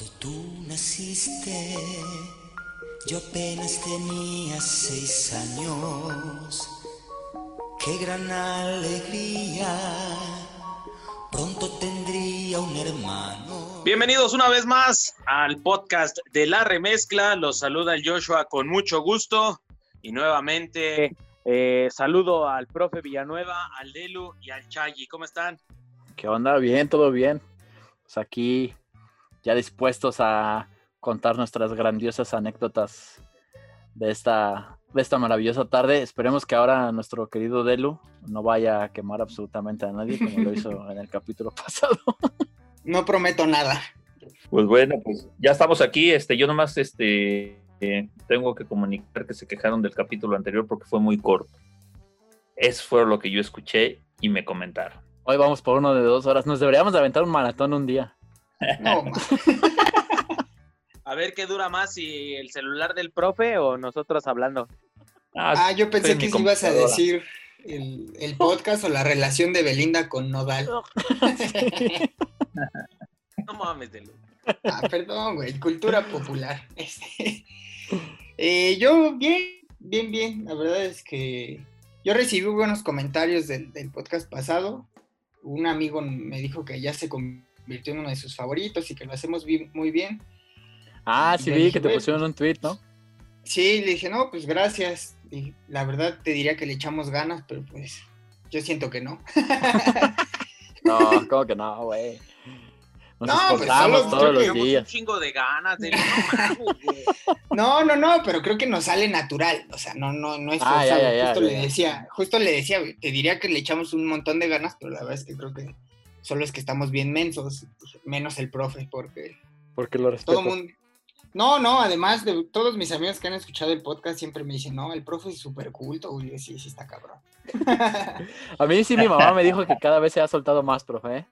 Cuando tú naciste, yo apenas tenía seis años. Qué gran alegría, pronto tendría un hermano. Bienvenidos una vez más al podcast de La Remezcla. Los saluda el Joshua con mucho gusto. Y nuevamente eh, saludo al profe Villanueva, al Delu y al Chayi. ¿Cómo están? ¿Qué onda? Bien, todo bien. Pues aquí ya dispuestos a contar nuestras grandiosas anécdotas de esta, de esta maravillosa tarde. Esperemos que ahora nuestro querido Delu no vaya a quemar absolutamente a nadie como lo hizo en el capítulo pasado. No prometo nada. Pues bueno, pues ya estamos aquí. Este, yo nomás este, eh, tengo que comunicar que se quejaron del capítulo anterior porque fue muy corto. Eso fue lo que yo escuché y me comentaron. Hoy vamos por uno de dos horas. Nos deberíamos de aventar un maratón un día. No. A ver qué dura más, si el celular del profe o nosotros hablando. Ah, yo pensé que ibas a decir el, el podcast o la relación de Belinda con Nodal. No mames, Delu. Ah, perdón, güey, cultura popular. Este, eh, yo bien, bien, bien. La verdad es que yo recibí buenos comentarios del, del podcast pasado. Un amigo me dijo que ya se convirtió en uno de sus favoritos y que lo hacemos bien- muy bien. Ah, sí Le vi dije, que te "Güey, pusieron un tweet, ¿no? Sí, le dije, no, pues gracias. Y la verdad te diría que le echamos ganas, pero pues yo siento que no. No, ¿cómo que no, güey? Nos No, pues, solo- todos los Tenemos un días. chingo de ganas, Delu. No. No, no, no, pero creo que nos sale natural. O sea, no, no, no es Ah, ya, ya, ya, justo ya, le ya. decía, justo le decía, güey, te diría que le echamos un montón de ganas, pero la verdad es que creo que solo es que estamos bien mensos, menos el profe, porque Porque lo respeto. todo mundo. No, no, además de todos mis amigos que han escuchado el podcast siempre me dicen, no, el profe es súper culto, güey, sí, sí está cabrón. A mí sí mi mamá me dijo que cada vez se ha soltado más, profe. ¿eh?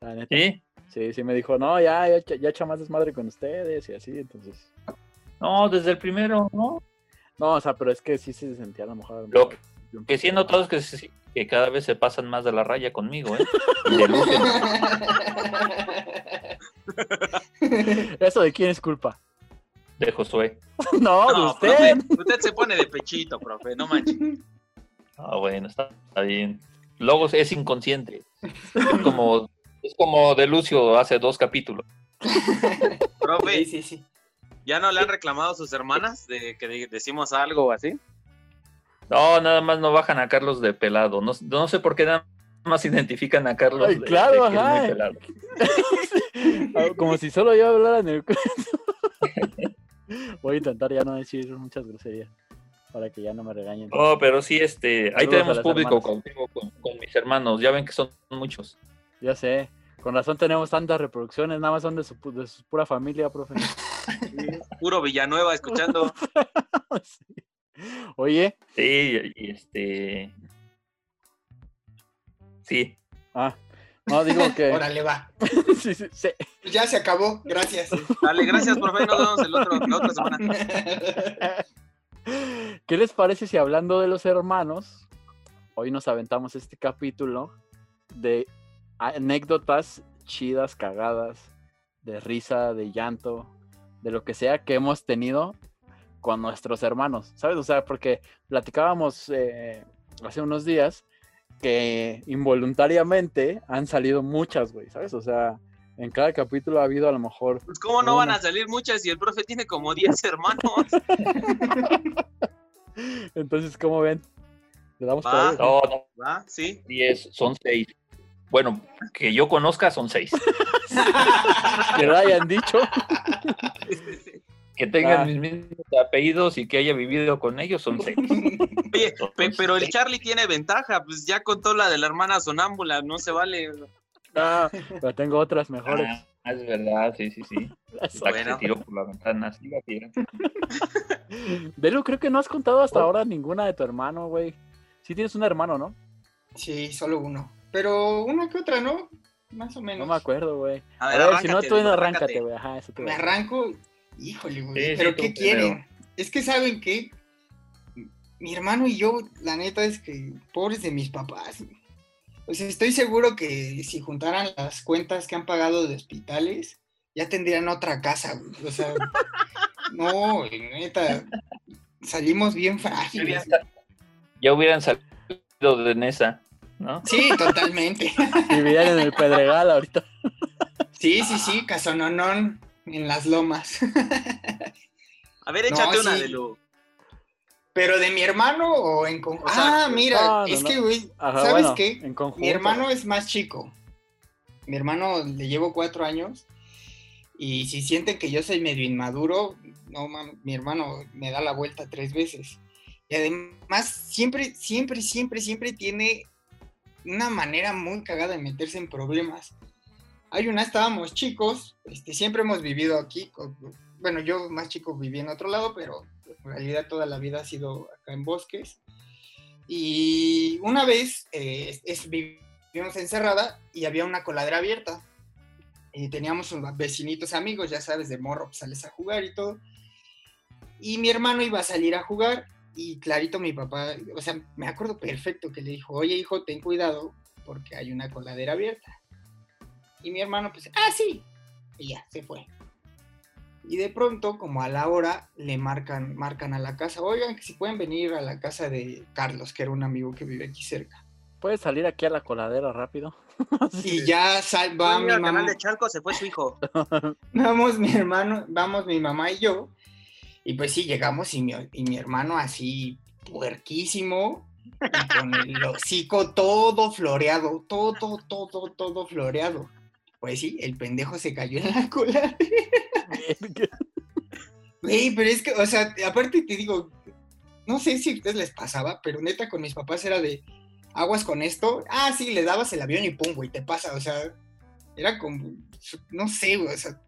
La neta. ¿Sí? Sí, sí me dijo, no, ya, ya, echa- ya echa más desmadre con ustedes y así, entonces. No, desde el primero, ¿no? No, o sea, pero es que sí se sentía a lo mejor. Lo que sí he notado es que, sí- que cada vez se pasan más de la raya conmigo, ¿eh? Y de. ¿Eso de quién es culpa? de Josué. no, de usted. profe, usted se pone de pechito, profe, no manches. Ah, bueno, está, está bien. Luego es inconsciente. Es como, es como de Lucio hace dos capítulos. Profe, Sí, sí, sí. ¿ya no le han reclamado a sus hermanas de que de- decimos algo o así? No, nada más no bajan a Carlos de pelado. No, no sé por qué nada más identifican a Carlos Ay, de, claro, de que es muy ajá. pelado. Ah, Como si solo yo hablara en el cuento. Voy a intentar ya no decir muchas groserías para que ya no me regañen. No, pero sí, este, ahí Saludos tenemos público contigo, con, con mis hermanos. Ya ven que son muchos. Ya sé. Con razón tenemos tantas reproducciones, nada más son de su, pu- de su pura familia, profe. Puro Villanueva escuchando. Sí. Oye, Sí, y este. Sí, ah, no digo que. Órale, va. sí, sí, sí. Pues ya se acabó, gracias. Dale, gracias, profe. Nos vemos el otro, la otra semana. ¿Qué les parece si hablando de los hermanos, hoy nos aventamos este capítulo de anécdotas chidas, cagadas, de risa, de llanto, de lo que sea que hemos tenido con nuestros hermanos, ¿sabes? O sea, porque platicábamos eh, hace unos días que involuntariamente han salido muchas, güey, ¿sabes? O sea, en cada capítulo ha habido a lo mejor Pues, ¿cómo no van a salir muchas si el profe tiene como 10 hermanos? Entonces, ¿cómo ven? ¿Le damos Va. no, no, ¿Va? ¿Sí? 10, son 6. Bueno, que yo conozca son 6. Que lo hayan dicho. Que tengan Ah. mis mismos apellidos y que haya vivido con ellos son 6. Oye, pe- pero el Charlie tiene ventaja, pues ya contó la de la hermana sonámbula, no se vale. Ah, pero tengo otras mejores. Ah, es verdad, sí, sí, sí. La que se tiró por la ventana, sí, la tira. Delu, creo que no has contado hasta ahora ninguna de tu hermano, güey. Sí tienes un hermano, ¿no? Sí, solo uno. Pero una que otra, ¿no? Más o menos. No me acuerdo, güey. A A ver, si no, tú Delu, arráncate, güey. Ajá, eso te Me voy a- arranco, híjole, güey. Sí, pero ¿qué quieren? Es que saben que mi hermano y yo, la neta es que pobres de mis papás. O sea, estoy seguro que si juntaran las cuentas que han pagado de hospitales, ya tendrían otra casa, güey. O sea, no, neta, salimos bien frágiles. Ya hubieran salido de Nesa, ¿no? Sí, totalmente. Vivían en el Pedregal ahorita. Sí, sí, sí, casononón en las lomas. A ver, échate No, una sí. de lo. ¿Pero de mi hermano o en conjunto? Ah, mira, no, no, es no. que, güey, ¿sabes bueno, qué? En conjunto. Mi hermano es más chico. Mi hermano le llevo cuatro años. Y si sienten que yo soy medio inmaduro, no mames, mi hermano me da la vuelta tres veces. Y además, siempre, siempre, siempre, siempre tiene una manera muy cagada de meterse en problemas. Hay una, estábamos chicos, este, siempre hemos vivido aquí. bueno, yo más chico viví en otro lado, pero en realidad toda la vida ha sido acá en bosques. Y una vez eh, es- vivimos encerrada y había una coladera abierta. Y teníamos unos vecinitos amigos, ya sabes, de morro, pues sales a jugar y todo. Y mi hermano iba a salir a jugar y clarito mi papá, o sea, me acuerdo perfecto que le dijo, oye hijo, ten cuidado porque hay una coladera abierta. Y mi hermano, pues, ah, sí. Y ya, se fue. Y de pronto, como a la hora, le marcan, marcan a la casa, oigan, que si pueden venir a la casa de Carlos, que era un amigo que vive aquí cerca. ¿Puedes salir aquí a la coladera rápido? Y ya sal, va mi al canal mamá, de Chalco se fue su hijo. vamos mi hermano, vamos mi mamá y yo. Y pues sí, llegamos y mi, y mi hermano así puerquísimo, y con el hocico todo floreado, todo, todo, todo floreado. Pues sí, el pendejo se cayó en la cola. Güey, pero es que, o sea, aparte te digo, no sé si a ustedes les pasaba, pero neta con mis papás era de aguas con esto. Ah, sí, le dabas el avión y pum, güey, te pasa. O sea, era como, no sé, güey, o sea.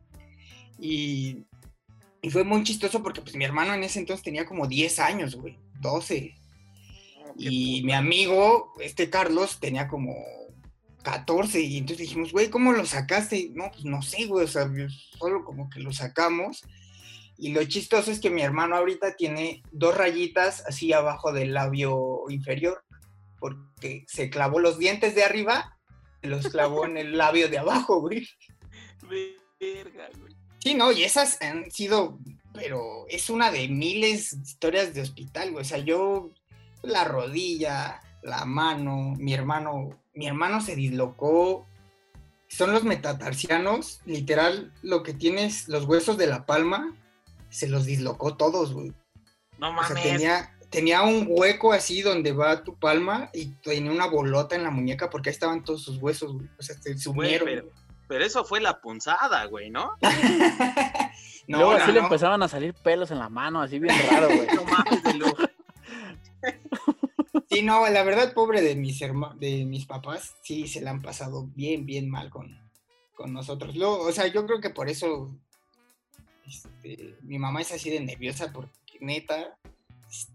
Y, y fue muy chistoso porque pues mi hermano en ese entonces tenía como 10 años, güey, 12. Y mi amigo, este Carlos, tenía como 14. Y entonces dijimos, güey, ¿cómo lo sacaste? No, pues no sé, güey, o sea, solo como que lo sacamos. Y lo chistoso es que mi hermano ahorita tiene dos rayitas así abajo del labio inferior, porque se clavó los dientes de arriba, los clavó en el labio de abajo, güey. Verga, güey. Sí, no, y esas han sido, pero es una de miles de historias de hospital, güey. O sea, yo, la rodilla, la mano, mi hermano, mi hermano se dislocó. Son los metatarsianos, literal, lo que tienes, los huesos de la palma, se los dislocó todos, güey. No O sea, mames. tenía, tenía un hueco así donde va tu palma y tenía una bolota en la muñeca porque ahí estaban todos sus huesos, güey. O sea, se Güey, sumieron. pero, pero eso fue la punzada, güey, ¿no? no, Luego no, así le no. empezaban a salir pelos en la mano, así bien raro, güey. No mames, de Sí, no, la verdad, pobre de mis herma- de mis papás, sí se la han pasado bien, bien mal con, con nosotros. Luego, o sea, yo creo que por eso este, mi mamá es así de nerviosa, porque neta,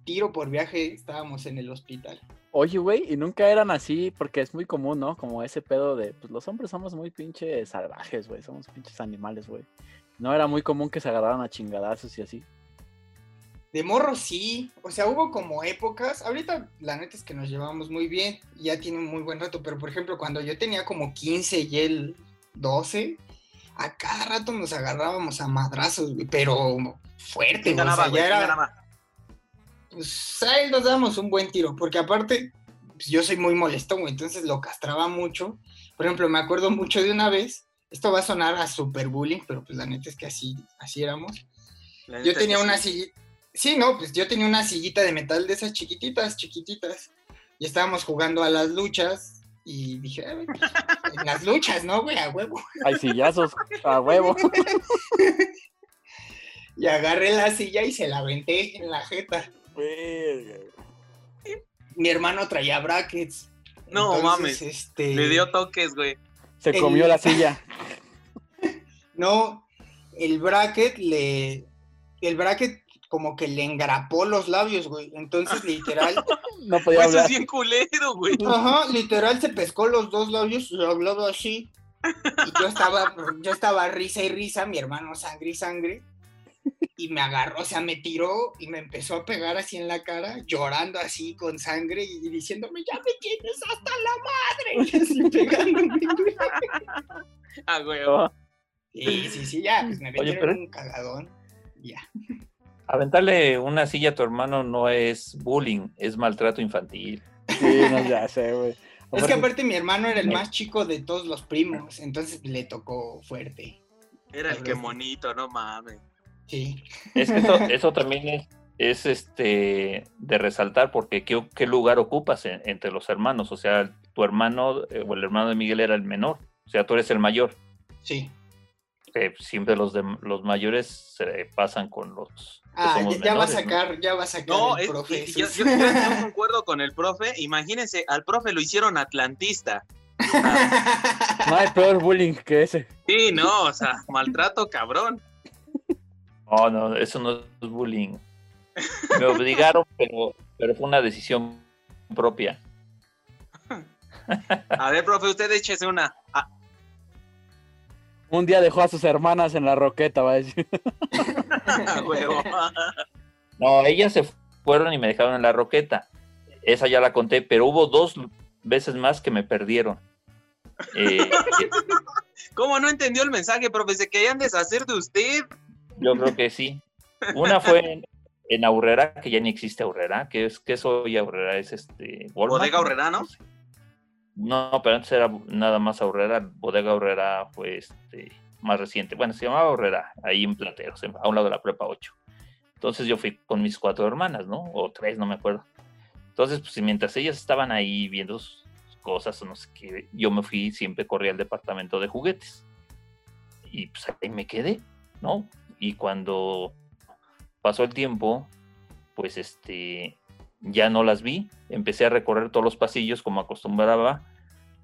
tiro por viaje, estábamos en el hospital. Oye, güey, y nunca eran así, porque es muy común, ¿no? Como ese pedo de, pues los hombres somos muy pinches salvajes, güey, somos pinches animales, güey. No era muy común que se agarraran a chingadazos y así. De morro sí, o sea, hubo como épocas, ahorita la neta es que nos llevamos muy bien, ya tiene un muy buen rato, pero por ejemplo, cuando yo tenía como 15 y él 12, a cada rato nos agarrábamos a madrazos, pero fuerte, ¿Quién güey, o ganaba, sea, güey? ya ¿Quién era, ganaba? pues ahí nos damos un buen tiro, porque aparte, pues, yo soy muy molesto, entonces lo castraba mucho. Por ejemplo, me acuerdo mucho de una vez, esto va a sonar a super bullying, pero pues la neta es que así, así éramos. La Yo tenía una sí. sillita, sí, no, pues yo tenía una sillita de metal de esas chiquititas, chiquititas, y estábamos jugando a las luchas, y dije, "Ah, pues, en las luchas, ¿no, güey? A huevo. Hay sillazos a huevo. Y agarré la silla y se la aventé en la jeta. Mi hermano traía brackets. No mames. Este, Le dio toques, güey. Se El- comió la silla. No, el bracket le. El bracket como que le engrapó los labios, güey. Entonces, literal. No podía Pues eso hablar. es bien culero, güey. ajá, literal se pescó los dos labios y hablaba así. Y yo estaba, yo estaba risa y risa, mi hermano sangre y sangre. Y me agarró, o sea, me tiró y me empezó a pegar así en la cara, llorando así con sangre y diciéndome, ya me tienes hasta la madre. Y así pegándome, güey. Ah, güey. Sí, sí, sí, ya, pues me Oye, metieron pero- un cagadón. Ya. Aventarle una silla a tu hermano no es bullying, es maltrato infantil. Sí, no, ya sé, güey. Es que Aparte- mi hermano era el más chico de todos los primos, entonces le tocó fuerte. Era el que monito, no mames. Sí. Es que eso, eso también es, es, este de resaltar porque ¿qué, qué lugar ocupas en- entre los hermanos. O sea, tu hermano eh, o el hermano de Miguel era el menor. O sea, tú eres el mayor. Sí. Siempre los de, los mayores se pasan con los que Ah, somos ya, ya va a sacar, ya va a sacar No, el profe. yo, yo- yo- yo concuerdo con el profe. Imagínense, al profe lo hicieron atlantista. No hay peor bullying que ese. Sí, no, o sea, maltrato cabrón. No, no, eso no es bullying. Me obligaron, pero, pero fue una decisión propia. A ver, profe, usted échese una. Un día dejó a sus hermanas en la roqueta, va a decir. No, ellas se fueron y me dejaron en la roqueta. Esa ya la conté, pero hubo dos veces más que me perdieron. Eh, ¿Cómo no entendió el mensaje, profe? Se querían deshacer de usted. yo creo que sí. Una fue en, en Aurrera, que ya ni existe Aurrera, que es que soy Aurrera, es este Walmart. Bodega Aurrera, ¿no? sé. No, pero antes era nada más Aurrera, Bodega Aurrera fue este más reciente. Bueno, se llamaba Aurrera, ahí en Plateros, a un lado de la prepa 8. Entonces yo fui con mis cuatro hermanas, ¿no? O tres, no me acuerdo. Entonces, pues mientras ellas estaban ahí viendo cosas o no sé qué, yo me fui, siempre corrí al departamento de juguetes. Y pues ahí me quedé, ¿no? Y cuando pasó el tiempo, pues este, ya no las vi. Empecé a recorrer todos los pasillos como acostumbraba.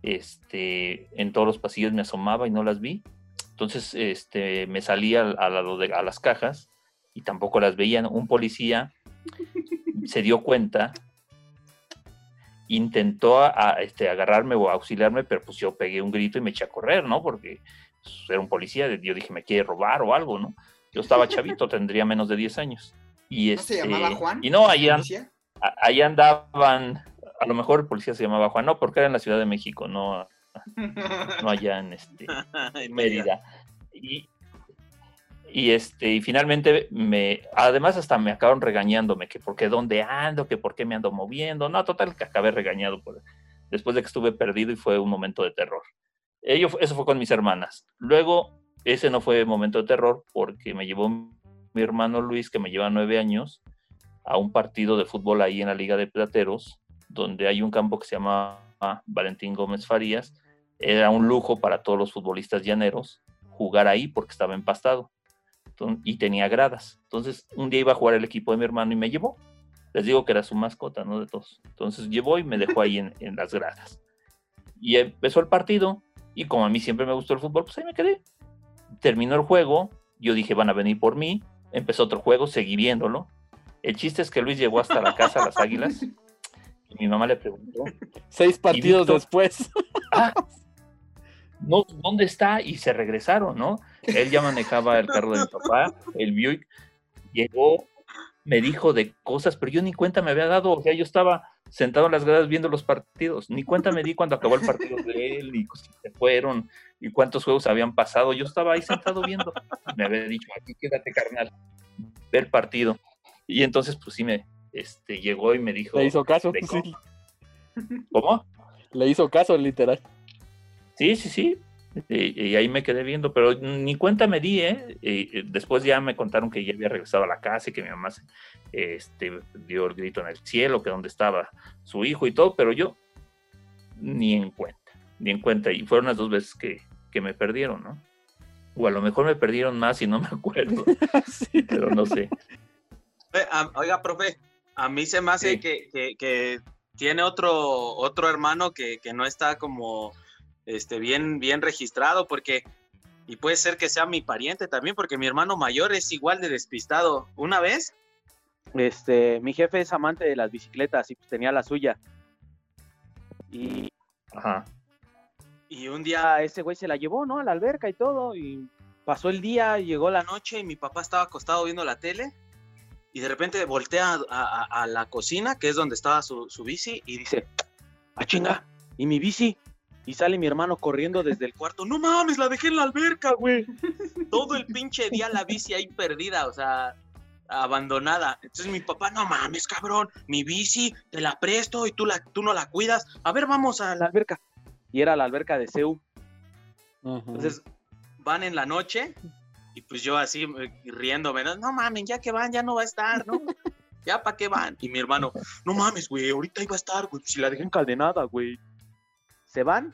Este, en todos los pasillos me asomaba y no las vi. Entonces, este, me salí al- a, la- de- a las cajas y tampoco las veían. Un policía se dio cuenta, intentó a- este, agarrarme o auxiliarme, pero pues yo pegué un grito y me eché a correr, ¿no? Porque pues, era un policía, yo dije, me quiere robar o algo, ¿no? Yo estaba chavito, tendría menos de 10 años. Y ¿No se este, llamaba Juan? Y no, ahí, ahí andaban, a lo mejor el policía se llamaba Juan, no, porque era en la Ciudad de México, no, no allá en este, Mérida. Y, y este, y finalmente me, además hasta me acabaron regañándome, que por qué dónde ando, que por qué me ando moviendo. No, total, que acabé regañado por, después de que estuve perdido y fue un momento de terror. Ello, fue- eso fue con mis hermanas. Luego, ese no fue momento de terror porque me llevó mi hermano Luis, que me lleva nueve años, a un partido de fútbol ahí en la Liga de Plateros, donde hay un campo que se llama Valentín Gómez Farías. Era un lujo para todos los futbolistas llaneros jugar ahí porque estaba empastado y tenía gradas. Entonces, un día iba a jugar el equipo de mi hermano y me llevó. Les digo que era su mascota, ¿no? De todos. Entonces llevó y me dejó ahí en, en las gradas. Y empezó el partido y como a mí siempre me gustó el fútbol, pues ahí me quedé. Terminó el juego, yo dije, van a venir por mí. Empezó otro juego, seguí viéndolo. El chiste es que Luis llegó hasta la casa de las águilas y mi mamá le preguntó, Seis partidos Víctor? después. ah, no, ¿dónde está? Y se regresaron, ¿no? Él ya manejaba el carro de mi papá, el Buick, llegó, me dijo de cosas, pero yo ni cuenta me había dado, o sea, yo estaba sentado en las gradas viendo los partidos, ni cuenta me di cuando acabó el partido de él y si se fueron y cuántos juegos habían pasado, yo estaba ahí sentado viendo, me había dicho, aquí quédate carnal, ve el partido, y entonces pues sí me, este, llegó y me dijo, Le hizo caso. ¿de sí. ¿cómo? Le hizo caso, literal. Sí, sí, sí. Y, y ahí me quedé viendo, pero ni cuenta me di, ¿eh? Y, y después ya me contaron que ya había regresado a la casa y que mi mamá se- este, dio el grito en el cielo, que donde estaba su hijo y todo, pero yo ni en cuenta, ni en cuenta. Y fueron las dos veces que, que me perdieron, ¿no? O a lo mejor me perdieron más y no me acuerdo, Sí. pero no sé. Oiga, profe, a mí se me hace Sí. que, que- que tiene otro, otro hermano que, que no está como este, bien, bien registrado, porque, y puede ser que sea mi pariente también, porque mi hermano mayor es igual de despistado. Una vez, este, mi jefe es amante de las bicicletas y pues tenía la suya. Y, Ajá. y un día ese güey se la llevó, ¿no? A la alberca y todo. Y pasó el día, llegó la noche y mi papá estaba acostado viendo la tele. Y de repente voltea a, a- a la cocina, que es donde estaba su, su bici, y dice, ah, chinga, ¿y mi bici? Y sale mi hermano corriendo desde el cuarto. No mames, la dejé en la alberca, güey. Todo el pinche día la bici ahí perdida, o sea, abandonada. Entonces mi papá, no mames, cabrón, mi bici te la presto y tú, la, tú no la cuidas. A ver, vamos a la alberca. Y era la alberca de Seu. Ajá. Entonces van en la noche y pues yo así eh, riéndome, no, no mames, ya que van, ya no va a estar, ¿no? Ya para qué van. Y mi hermano, no mames, güey, ahorita iba a estar, güey, si la dejé encadenada, güey. Se van,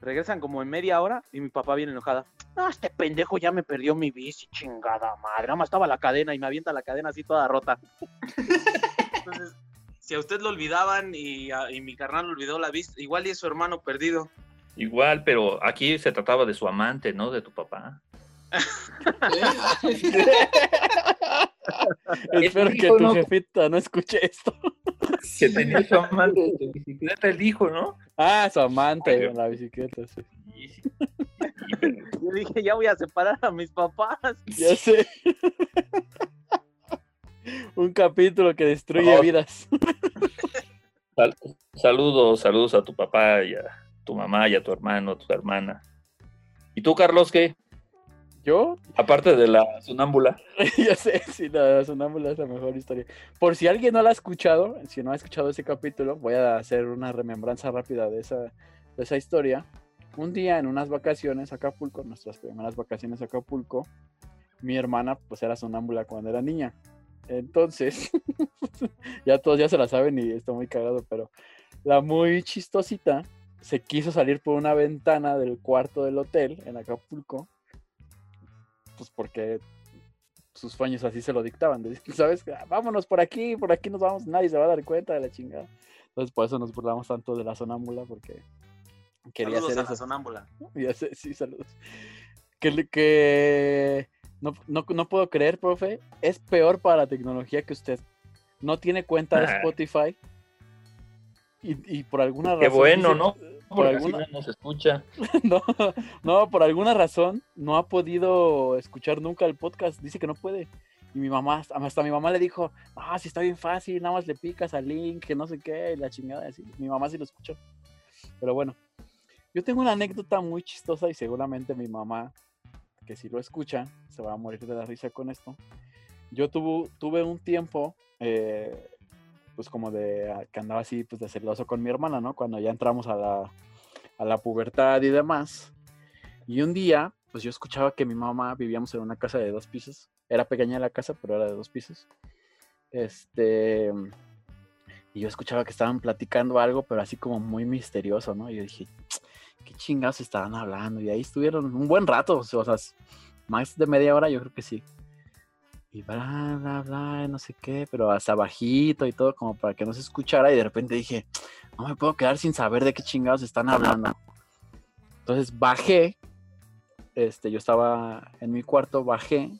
regresan como en media hora y mi papá viene enojada. No, este pendejo ya me perdió mi bici, chingada madre. Nada más estaba la cadena y me avienta la cadena así toda rota. Entonces, si a usted lo olvidaban y, a- y mi carnal olvidó la bici, igual y es su hermano perdido. Igual, pero aquí se trataba de su amante, ¿no? De tu papá. Espero que tu ¿no? jefita no escuche esto. Que tenía su amante de tu bicicleta, el hijo, ¿no? Ah, su amante en la bicicleta, sí. Yo dije, ya voy a separar a mis papás. Ya sé. Un capítulo que destruye Oh. vidas. Sal- saludos, saludos a tu papá y a tu mamá y a tu hermano, a tu hermana. ¿Y tú, Carlos, qué? Yo, Aparte de la sonámbula. ya sé, si la sonámbula es la mejor historia. Por si alguien no la ha escuchado, si no ha escuchado ese capítulo, voy a hacer una remembranza rápida de esa, de esa historia. Un día en unas vacaciones a Acapulco, nuestras primeras vacaciones a Acapulco, mi hermana pues era sonámbula cuando era niña. Entonces, ya todos ya se la saben y está muy cagado, pero la muy chistosita se quiso salir por una ventana del cuarto del hotel en Acapulco, pues porque sus sueños así se lo dictaban. de, ¿Sabes? Ah, Vámonos por aquí, por aquí nos vamos, nadie se va a dar cuenta de la chingada. Entonces por eso nos burlamos tanto de la sonámbula, porque quería Saludos hacer a la eso. sonámbula. Ya sé, sí, saludos. Que, no, no, no puedo creer, profe. Es peor para la tecnología que usted. No tiene cuenta de Ah. Spotify. Y, y por alguna Qué razón. bueno, dice- ¿no? Por alguna, no nos escucha. no, no, por alguna razón no ha podido escuchar nunca el podcast. Dice que no puede. Y mi mamá, hasta mi mamá le dijo, ah, sí está bien fácil, nada más le picas al link, que no sé qué, y la chingada. Así. Mi mamá sí lo escuchó. Pero bueno, yo tengo una anécdota muy chistosa y seguramente mi mamá, que si lo escucha, se va a morir de la risa con esto. Yo tuve, tuve un tiempo, eh, pues como de, ah, que andaba así, pues de celoso con mi hermana, ¿no? Cuando ya entramos a la, a la pubertad y demás. Y un día, pues yo escuchaba que mi mamá vivíamos en una casa de dos pisos. Era pequeña la casa, pero era de dos pisos. Este. Y yo escuchaba que estaban platicando algo, pero así como muy misterioso, ¿no? Y yo dije, ¿qué chingados estaban hablando? Y ahí estuvieron un buen rato, o sea, o sea, más de media hora, yo creo que sí. Y bla, bla, bla, no sé qué, pero hasta bajito y todo, como para que no se escuchara. Y de repente dije, no me puedo quedar sin saber de qué chingados están hablando. Entonces bajé, este, yo estaba en mi cuarto, bajé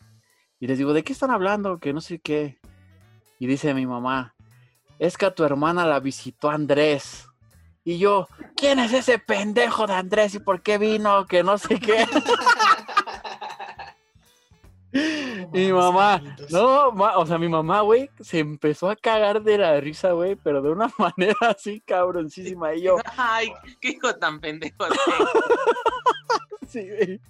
y les digo, ¿de qué están hablando? Que no sé qué. Y dice mi mamá, es que a tu hermana la visitó Andrés. Y yo, ¿quién es ese pendejo de Andrés y por qué vino? Que no sé qué. Y mi mamá, no, ma- o sea, mi mamá, güey, se empezó a cagar de la risa, güey, pero de una manera así cabroncísima. Y yo, Ay, qué hijo tan pendejo. Sí, güey.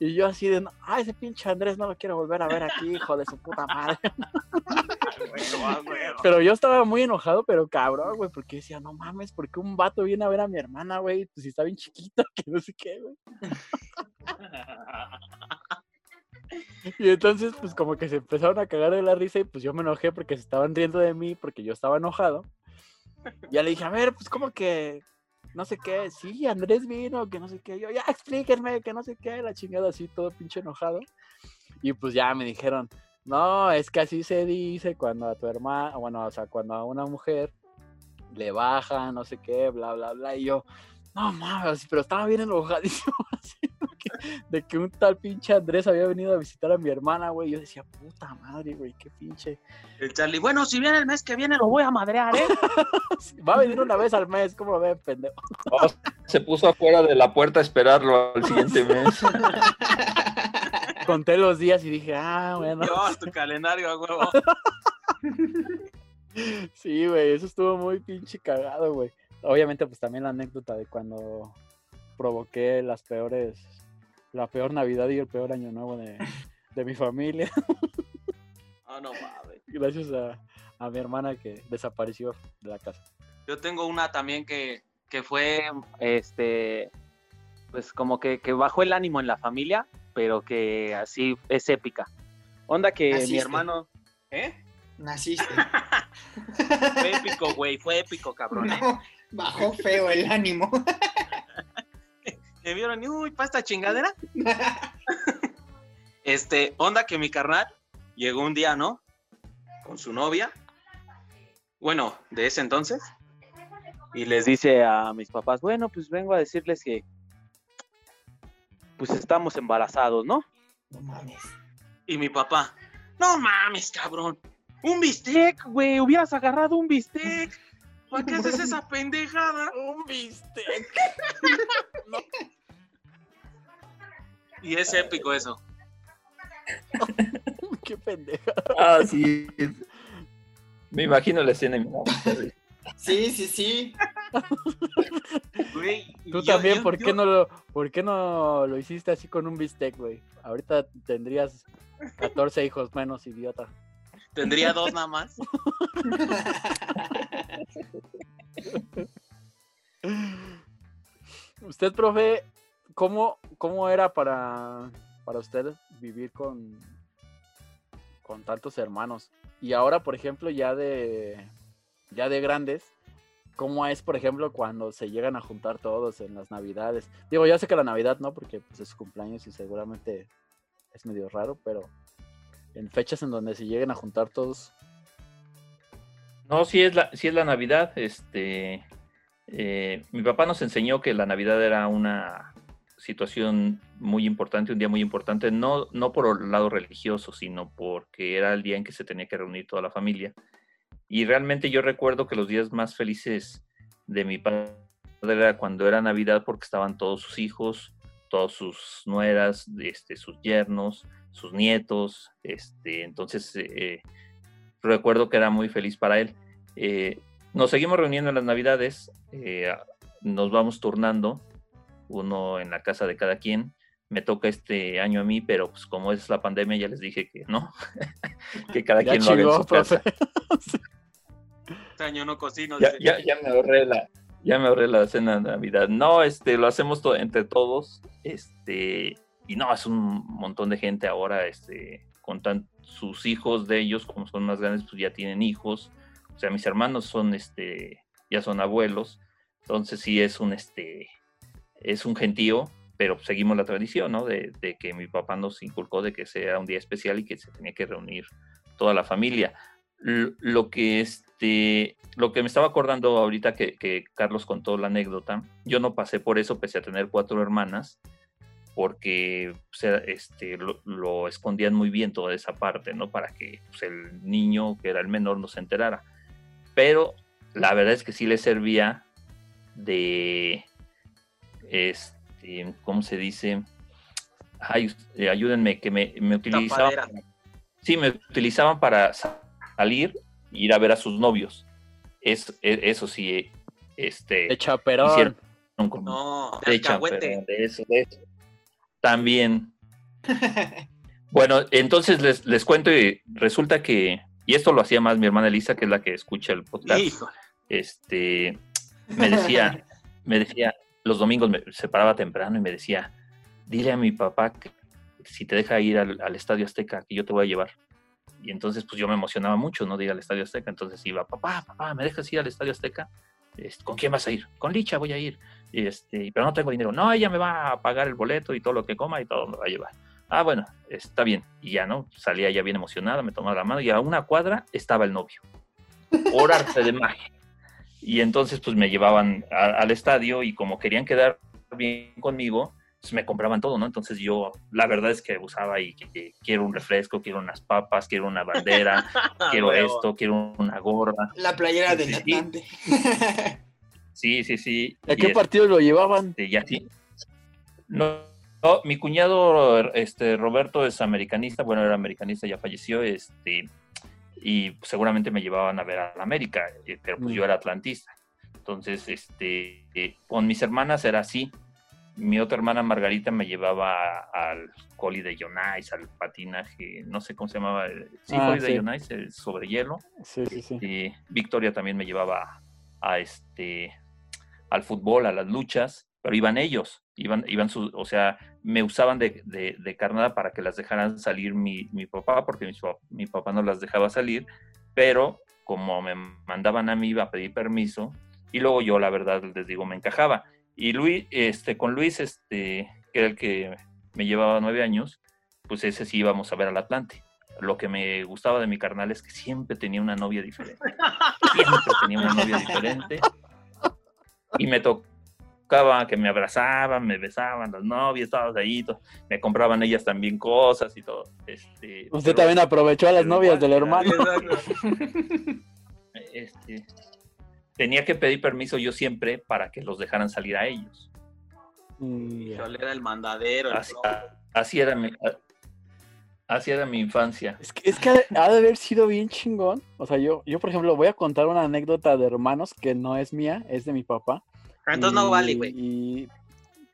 Y yo así de, no, ah, ese pinche Andrés no lo quiero volver a ver aquí, hijo de su puta madre. Pero yo estaba muy enojado, pero cabrón, güey, porque decía, no mames, ¿por qué un vato viene a ver a mi hermana, güey? Pues si está bien chiquita, que no sé qué, güey. Y entonces, pues como que se empezaron a cagar de la risa y pues yo me enojé porque se estaban riendo de mí porque yo estaba enojado. Ya le dije, a ver, pues como que, no sé qué, sí, Andrés vino, que no sé qué. Yo, ya, explíquenme, que no sé qué, la chingada así, todo pinche enojado. Y pues ya me dijeron, no, es que así se dice cuando a tu hermana, bueno, o sea, cuando a una mujer le baja, no sé qué, bla, bla, bla. Y yo, no mames, pero estaba bien enojadísimo así, de que, de que un tal pinche Andrés había venido a visitar a mi hermana, güey. Yo decía, puta madre, güey, qué pinche. El Charlie, bueno, si viene el mes que viene lo voy a madrear, ¿eh? Va a venir una vez al mes, ¿cómo ven, pendejo? Oh, se puso afuera de la puerta a esperarlo al siguiente mes. Conté los días y dije, ah, bueno. Llevabas tu calendario a huevo. Sí, güey, eso estuvo muy pinche cagado, güey. obviamente, pues también la anécdota de cuando provoqué las peores, la peor Navidad y el peor Año Nuevo de, de mi familia. Ah, no mames. Gracias a, a mi hermana que desapareció de la casa. Yo tengo una también que, que fue, este, pues como que, que bajó el ánimo en la familia, pero que así es épica. Onda que mi hermano... ¿Eh? Naciste. Fue épico, güey, fue épico, cabrón. ¿eh? No, bajó feo el ánimo. ¿Me vieron? Uy, ¿para esta chingadera? Este, onda que mi carnal llegó un día, ¿no? Con su novia. Bueno, de ese entonces. Y les dice a mis papás, bueno, pues vengo a decirles que pues estamos embarazados, ¿no? No mames. Y mi papá, no mames, cabrón. Un bistec, güey, hubieras agarrado un bistec. ¿Para qué haces esa pendejada? Un bistec. Y es épico eso. Qué pendeja. Ah, sí. Me imagino la escena. Sí, sí, sí. Güey, Tú yo- también, yo- ¿por, yo- qué no lo, ¿por qué no lo hiciste así con un bistec, güey? Ahorita tendrías 14 hijos menos, idiota. Tendría dos nada más. Usted, profe, ¿cómo, cómo era para, para usted vivir con, con tantos hermanos? Y ahora, por ejemplo, ya de, ya de grandes, ¿cómo es, por ejemplo, cuando se llegan a juntar todos en las navidades? Digo, ya sé que la Navidad no, porque pues, es su cumpleaños y seguramente es medio raro, pero en fechas en donde se lleguen a juntar todos, No, sí es la, sí es la Navidad. Este, eh, mi papá nos enseñó que la Navidad era una situación muy importante, un día muy importante, no, no por el lado religioso, sino porque era el día en que se tenía que reunir toda la familia. Y realmente yo recuerdo que los días más felices de mi padre era cuando era Navidad porque estaban todos sus hijos, todas sus nueras, este, sus yernos, sus nietos. Este, entonces, eh, recuerdo que era muy feliz para él. Eh, nos seguimos reuniendo en las Navidades, eh, nos vamos turnando, uno en la casa de cada quien. Me toca este año a mí, pero pues como es la pandemia, ya les dije que no, que cada ya quien lo haga en su casa. Este año no cocino. Ya, ya me ahorré la, ya me ahorré la cena de Navidad. No, este, lo hacemos to- entre todos, este, y no, es un montón de gente ahora, este, con tan, sus hijos de ellos, como son más grandes, pues ya tienen hijos. O sea, mis hermanos son, este, ya son abuelos, entonces sí es un, este, es un gentío, pero seguimos la tradición, ¿no? De, que mi papá nos inculcó de que sea un día especial y que se tenía que reunir toda la familia. Lo que este, lo que me estaba acordando ahorita que, que Carlos contó la anécdota, yo no pasé por eso pese a tener cuatro hermanas, porque o este, lo, lo escondían muy bien toda esa parte, ¿no? Para que pues, el niño, que era el menor, no se enterara. Pero la verdad es que sí le servía de, este, ¿cómo se dice? Ay, eh, ayúdenme, que me, me utilizaban. Tapadera. Sí, me utilizaban para sa- salir e ir a ver a sus novios. Es, e- eso sí, eh, este. De chaperón. con- No, de chaperón, de eso, de eso. También. Bueno, entonces les, les cuento y resulta que, y esto lo hacía más mi hermana Elisa, que es la que escucha el podcast, Hijo, este, me decía, me decía, los domingos me se paraba temprano y me decía, dile a mi papá que si te deja ir al, Estadio Azteca, que yo te voy a llevar. Y entonces, pues yo me emocionaba mucho, ¿no? De ir al Estadio Azteca. Entonces iba, papá, papá, ¿me dejas ir al Estadio Azteca? ¿Con quién vas a ir? Con Licha voy a ir. Este, pero no tengo dinero. No, ella me va a pagar el boleto y todo lo que coma y todo me va a llevar. Ah, bueno, está bien. Y ya, ¿no? Salía ya bien emocionada, me tomaba la mano y a una cuadra estaba el novio. Por de magia. Y entonces, pues me llevaban a- al estadio y como querían quedar bien conmigo, pues me compraban todo, ¿no? Entonces yo, la verdad es que usaba y que, que quiero un refresco, quiero unas papas, quiero una bandera, quiero esto, quiero una gorra. La playera del. Atlante. Sí, sí, sí. ¿A Y qué partido lo llevaban? este, ya sí. No, no, mi cuñado este, Roberto es americanista, bueno, era americanista, ya falleció, este, y seguramente me llevaban a ver a la América, eh, pero pues Mm. yo era atlantista. Entonces, este, eh, con mis hermanas era así. Mi otra hermana Margarita me llevaba al coli de Yonais, al patinaje, no sé cómo se llamaba, eh, sí, Ah, coli de sí. Yonais, el sobre hielo. Sí, sí, sí. Victoria también me llevaba a este al fútbol, a las luchas, pero iban ellos, iban, iban sus, o sea, me usaban de, de, de carnada para que las dejaran salir mi, mi papá, porque mi, mi papá no las dejaba salir, pero como me mandaban a mí iba a pedir permiso, y luego yo la verdad les digo, me encajaba. Y Luis, este, con Luis, este, que era el que me llevaba nueve años, pues ese sí íbamos a ver al Atlante. Lo que me gustaba de mi carnal es que siempre tenía una novia diferente. Siempre tenía una novia diferente. Y me tocaba que me abrazaban, me besaban las novias, todas ahí, to- me compraban ellas también cosas y todo. Este, Usted pero, también aprovechó a las novias del hermano. este, tenía que pedir permiso yo siempre para que los dejaran salir a ellos. Mm, ya. Híjole, Era el mandadero. el Así, era mi, así era mi infancia. Es que, es que ha de- ha de haber sido bien chingón. O sea, yo, yo, por ejemplo, voy a contar una anécdota de hermanos que no es mía, es de mi papá. Entonces no vale, güey. y-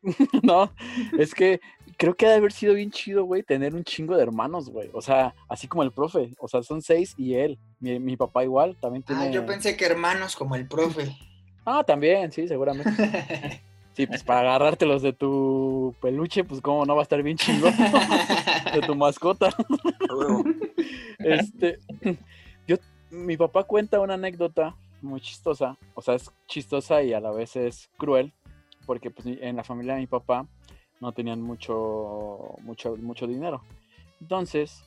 no, es que creo que ha de haber sido bien chido, güey, tener un chingo de hermanos, güey. O sea, así como el profe. O sea, son seis y él. Mi, mi papá igual, también tiene... Ah, yo pensé que hermanos como el profe. Ah, también, sí, seguramente. Sí, pues para agarrártelos de tu peluche, pues cómo no va a estar bien chingón. de tu mascota. Este, yo, mi papá cuenta una anécdota muy chistosa, o sea, es chistosa y a la vez es cruel, porque pues en la familia de mi papá no tenían mucho, mucho, mucho dinero. Entonces,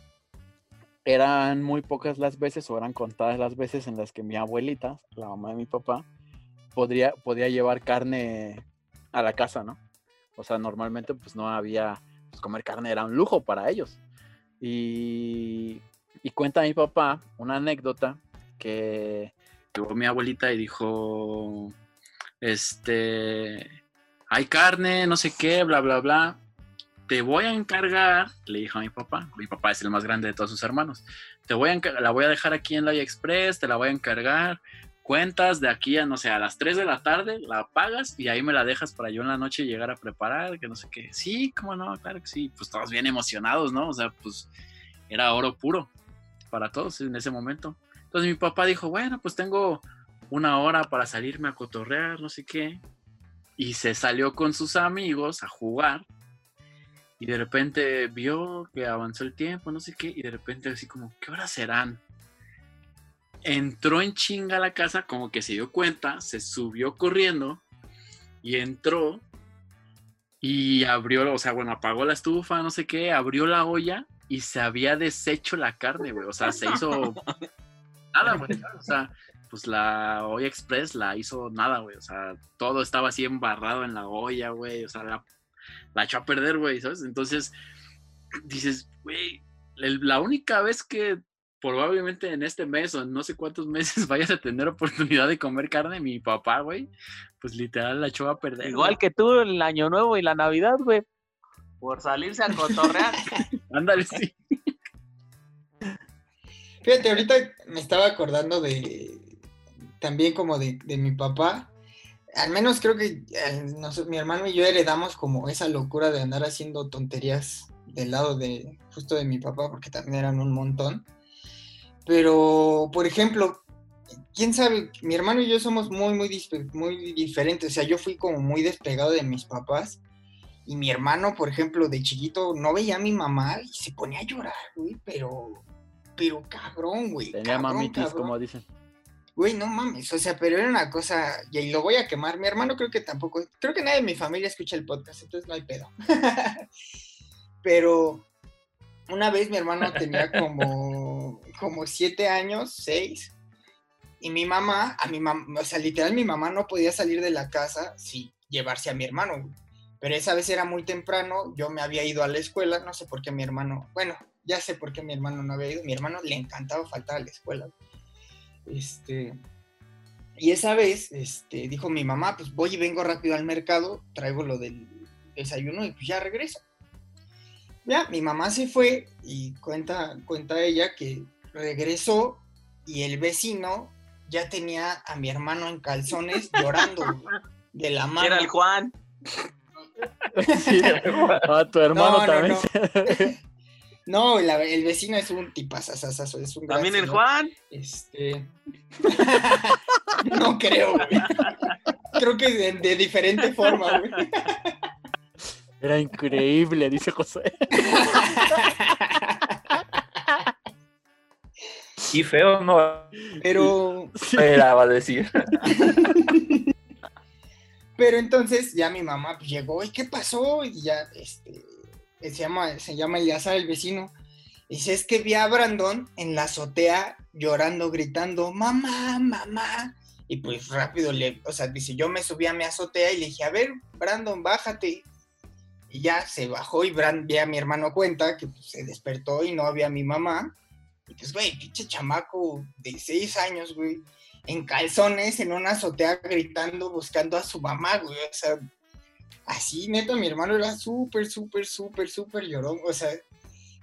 eran muy pocas las veces, o eran contadas las veces en las que mi abuelita, la mamá de mi papá, podría, podía llevar carne a la casa, ¿no? O sea, normalmente pues no había, pues comer carne era un lujo para ellos. Y, y cuenta mi papá una anécdota que llegó mi abuelita y dijo, este, hay carne, no sé qué, bla, bla, bla. Te voy a encargar, le dijo a mi papá, mi papá es el más grande de todos sus hermanos, te voy a la voy a dejar aquí en la Express, te la voy a encargar, cuentas de aquí a, no sé, a las 3 de la tarde, la pagas y ahí me la dejas para yo en la noche llegar a preparar, que no sé qué. Sí, cómo no, claro que sí. Pues todos bien emocionados, ¿no? O sea, pues era oro puro para todos en ese momento. Entonces mi papá dijo, bueno, pues tengo una hora para salirme a cotorrear, no sé qué. Y se salió con sus amigos a jugar. Y de repente vio que avanzó el tiempo, no sé qué. Y de repente así como, ¿qué horas serán? Entró en chinga a la casa, como que se dio cuenta, se subió corriendo y entró y abrió, o sea, bueno, apagó la estufa, no sé qué, abrió la olla y se había deshecho la carne, güey. O sea, se hizo nada, güey. O sea, pues la olla express la hizo nada, güey. O sea, todo estaba así embarrado en la olla, güey. O sea, la, la echó a perder, güey, ¿sabes? Entonces, dices, güey, el- la única vez que probablemente en este mes o en no sé cuántos meses vayas a tener oportunidad de comer carne, mi papá, güey, pues literal la echó a perder. Igual güey. que tú el año nuevo y la Navidad, güey. Por salirse a cotorrear. Ándale, sí. Fíjate, ahorita me estaba acordando de también como de, mi papá. Al menos creo que eh, mi hermano y yo heredamos como esa locura de andar haciendo tonterías del lado de justo de mi papá, porque también eran un montón. Pero, por ejemplo, quién sabe, mi hermano y yo somos muy, muy, muy diferentes. O sea, yo fui como muy despegado de mis papás. Y mi hermano, por ejemplo, de chiquito no veía a mi mamá y se ponía a llorar, güey, pero, pero cabrón, güey. Tenía cabrón, mamitis, cabrón. como dicen. Güey, no mames, o sea, pero era una cosa, y lo voy a quemar. Mi hermano creo que tampoco, creo que nadie de mi familia escucha el podcast, entonces no hay pedo. pero una vez mi hermano tenía como, como siete años, seis, y mi mamá, a mi mamá, o sea, literal mi mamá no podía salir de la casa sin llevarse a mi hermano, güey. Pero esa vez era muy temprano, yo me había ido a la escuela, no sé por qué mi hermano, bueno, ya sé por qué mi hermano no había ido, mi hermano le encantaba faltar a la escuela. Este, y esa vez, este, dijo mi mamá, pues voy y vengo rápido al mercado, traigo lo del desayuno y pues ya regreso. Ya, mi mamá se fue y cuenta, cuenta ella que regresó y el vecino ya tenía a mi hermano en calzones llorando de la mano. Era el Juan. Sí, a tu hermano No, no, también. no. No, la- el vecino es un tipazazazazo, es un También el. Juan. Este. no creo, güey. Creo que de, de diferente forma, güey. Era increíble, dice José. Y feo no Pero, Sí. era, va a decir. pero entonces ya mi mamá llegó, ¿y qué pasó? Y ya, este, se llama, se llama el vecino. Dice, es que vi a Brandon en la azotea llorando, gritando, mamá, mamá. Y pues rápido le, o sea, dice, yo me subí a mi azotea y le dije, a ver, Brandon, bájate. Y ya se bajó y Brand, a mi hermano cuenta que pues, se despertó y no había mi mamá. Y pues, güey, pinche chamaco de seis años, güey, en calzones, en una azotea gritando, buscando a su mamá, güey. O sea, así, neta, mi hermano era súper, súper, súper, súper llorón. O sea,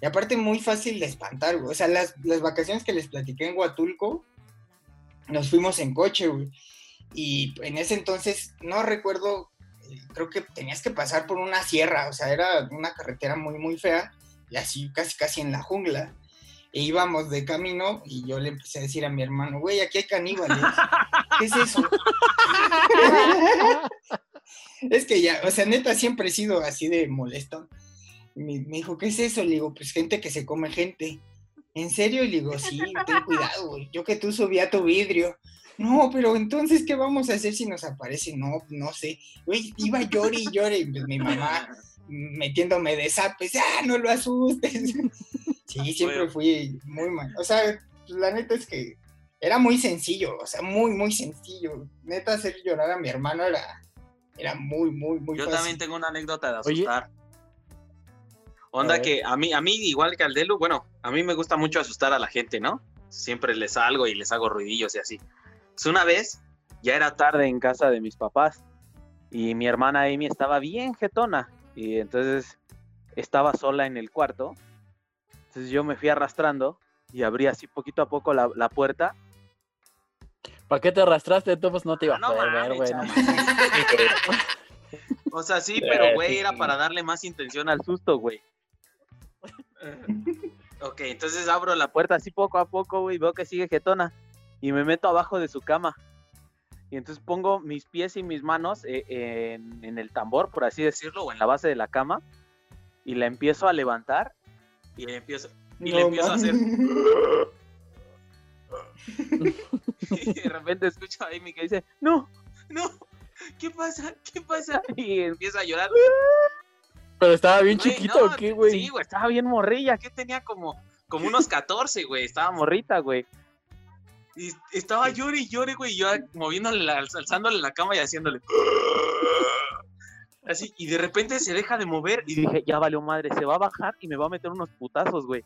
y aparte muy fácil de espantar, güey. O sea, las, las vacaciones que les platiqué en Huatulco, nos fuimos en coche, güey. Y en ese entonces, no recuerdo, creo que tenías que pasar por una sierra, o sea, era una carretera muy, muy fea, y así casi, casi en la jungla. E íbamos de camino y yo le empecé a decir a mi hermano, güey, aquí hay caníbales. ¿Qué es eso? es que ya, o sea, neta, siempre he sido así de molesto. Me, me dijo, ¿qué es eso? Le digo, pues gente que se come gente. ¿En serio? Y le digo, sí, ten cuidado, güey. Yo que tú subí a tu vidrio. No, pero entonces, ¿qué vamos a hacer si nos aparece? No, no sé. Güey, iba llore y llore. y pues mi mamá metiéndome de zapes. ¡Ah, no lo asustes! Sí, siempre fui muy mal. O sea, la neta es que era muy sencillo. O sea, muy, muy sencillo. Neta, hacer llorar a mi hermano era, era muy, muy, muy Yo fácil. también tengo una anécdota de Oye. asustar. Onda ver. que a mí, a mí, igual que al Delu, bueno, a mí me gusta mucho asustar a la gente, ¿no? Siempre les salgo y les hago ruidillos y así. Pues una vez, ya era tarde en casa de mis papás y mi hermana Amy estaba bien jetona y entonces estaba sola en el cuarto. Entonces yo me fui arrastrando y abrí así poquito a poco la, la puerta. ¿Para qué te arrastraste? Entonces no te iba a No poder ver, güey. O sea, sí, pero güey, era para darle más intención al susto, güey. Ok, entonces abro la puerta así poco a poco, güey, veo que sigue jetona y me meto abajo de su cama. Y entonces pongo mis pies y mis manos eh, en, en el tambor, por así decirlo, o en la base de la cama y la empiezo a levantar y le empiezo, y le empiezo a hacer. y de repente escucho a Amy que dice, no, no, ¿qué pasa? ¿Qué pasa? Y empieza a llorar. Pero estaba bien Güey, chiquito, no, ¿o ¿qué, güey? Sí, güey, estaba bien morrilla, que tenía como, como unos 14, güey, estaba morrita, güey. Y estaba llore y llore, güey, y yo moviéndole, la- alzándole la cama y haciéndole. Así, y de repente se deja de mover y dije, ya valió madre, se va a bajar y me va a meter unos putazos, güey.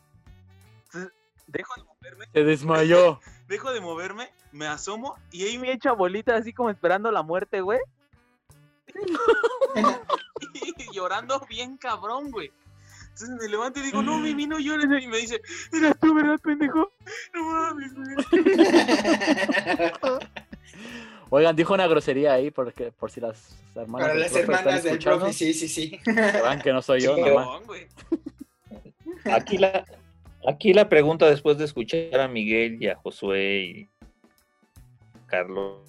Entonces, dejo de moverme, Se desmayó. dejo de moverme, me asomo y ahí me echa bolita así como esperando la muerte, güey. y llorando bien cabrón, güey. Entonces me levanto y digo, no, Mimi, no llores. Y me dice, eras tú, ¿verdad, pendejo? No mames, güey. Oigan, dijo una grosería ahí porque por si las hermanas Para las hermanas del profe, sí, sí, sí. que no soy yo, güey. Aquí la, aquí la pregunta después de escuchar a Miguel y a Josué y Carlos,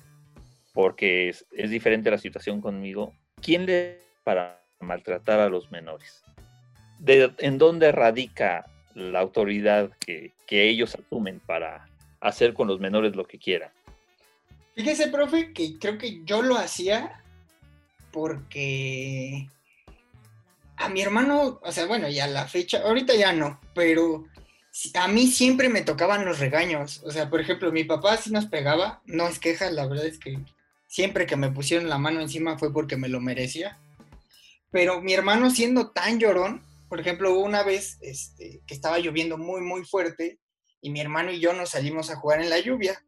porque es, diferente la situación conmigo. ¿Quién le para maltratar a los menores? ¿De, ¿En dónde radica la autoridad que, que ellos asumen para hacer con los menores lo que quieran? Fíjese, profe, que creo que yo lo hacía porque a mi hermano, o sea, bueno, ya la fecha, ahorita ya no, pero a mí siempre me tocaban los regaños. O sea, por ejemplo, mi papá sí nos pegaba, no es queja, la verdad es que siempre que me pusieron la mano encima fue porque me lo merecía. Pero mi hermano siendo tan llorón, por ejemplo, una vez este, que estaba lloviendo muy, muy fuerte y mi hermano y yo nos salimos a jugar en la lluvia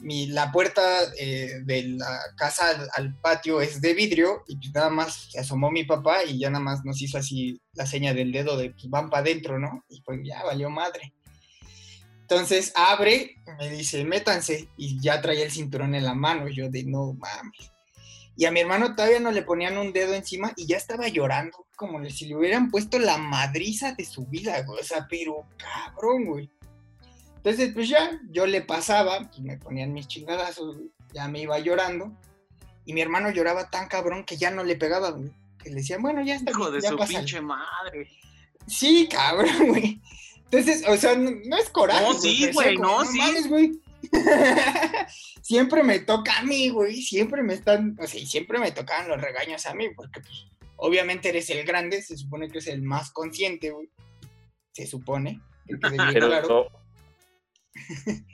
mi, la puerta eh, de la casa al, patio es de vidrio y pues nada más se asomó mi papá y ya nada más nos hizo así la seña del dedo de pues van para adentro, ¿no? Y pues ya valió madre. Entonces abre, me dice, métanse, y ya traía el cinturón en la mano. Yo de no mames. Y a mi hermano todavía no le ponían un dedo encima y ya estaba llorando, como si le hubieran puesto la madriza de su vida, güey. O sea, pero cabrón, güey. Entonces, pues ya, yo le pasaba, pues me ponían mis chingadazos, ya me iba llorando. Y mi hermano lloraba tan cabrón que ya no le pegaba, güey. Que le decían, bueno, ya está. Hijo de ya su pásale". pinche madre. Sí, cabrón, güey. Entonces, o sea, no, no es coraje. No, sí, güey, como, no, sí. mames, güey. siempre me toca a mí, güey. Siempre me están, o sea, y siempre me tocaban los regaños a mí, porque pues, obviamente eres el grande, se supone que es el más consciente, güey. Se supone. que Pero, claro.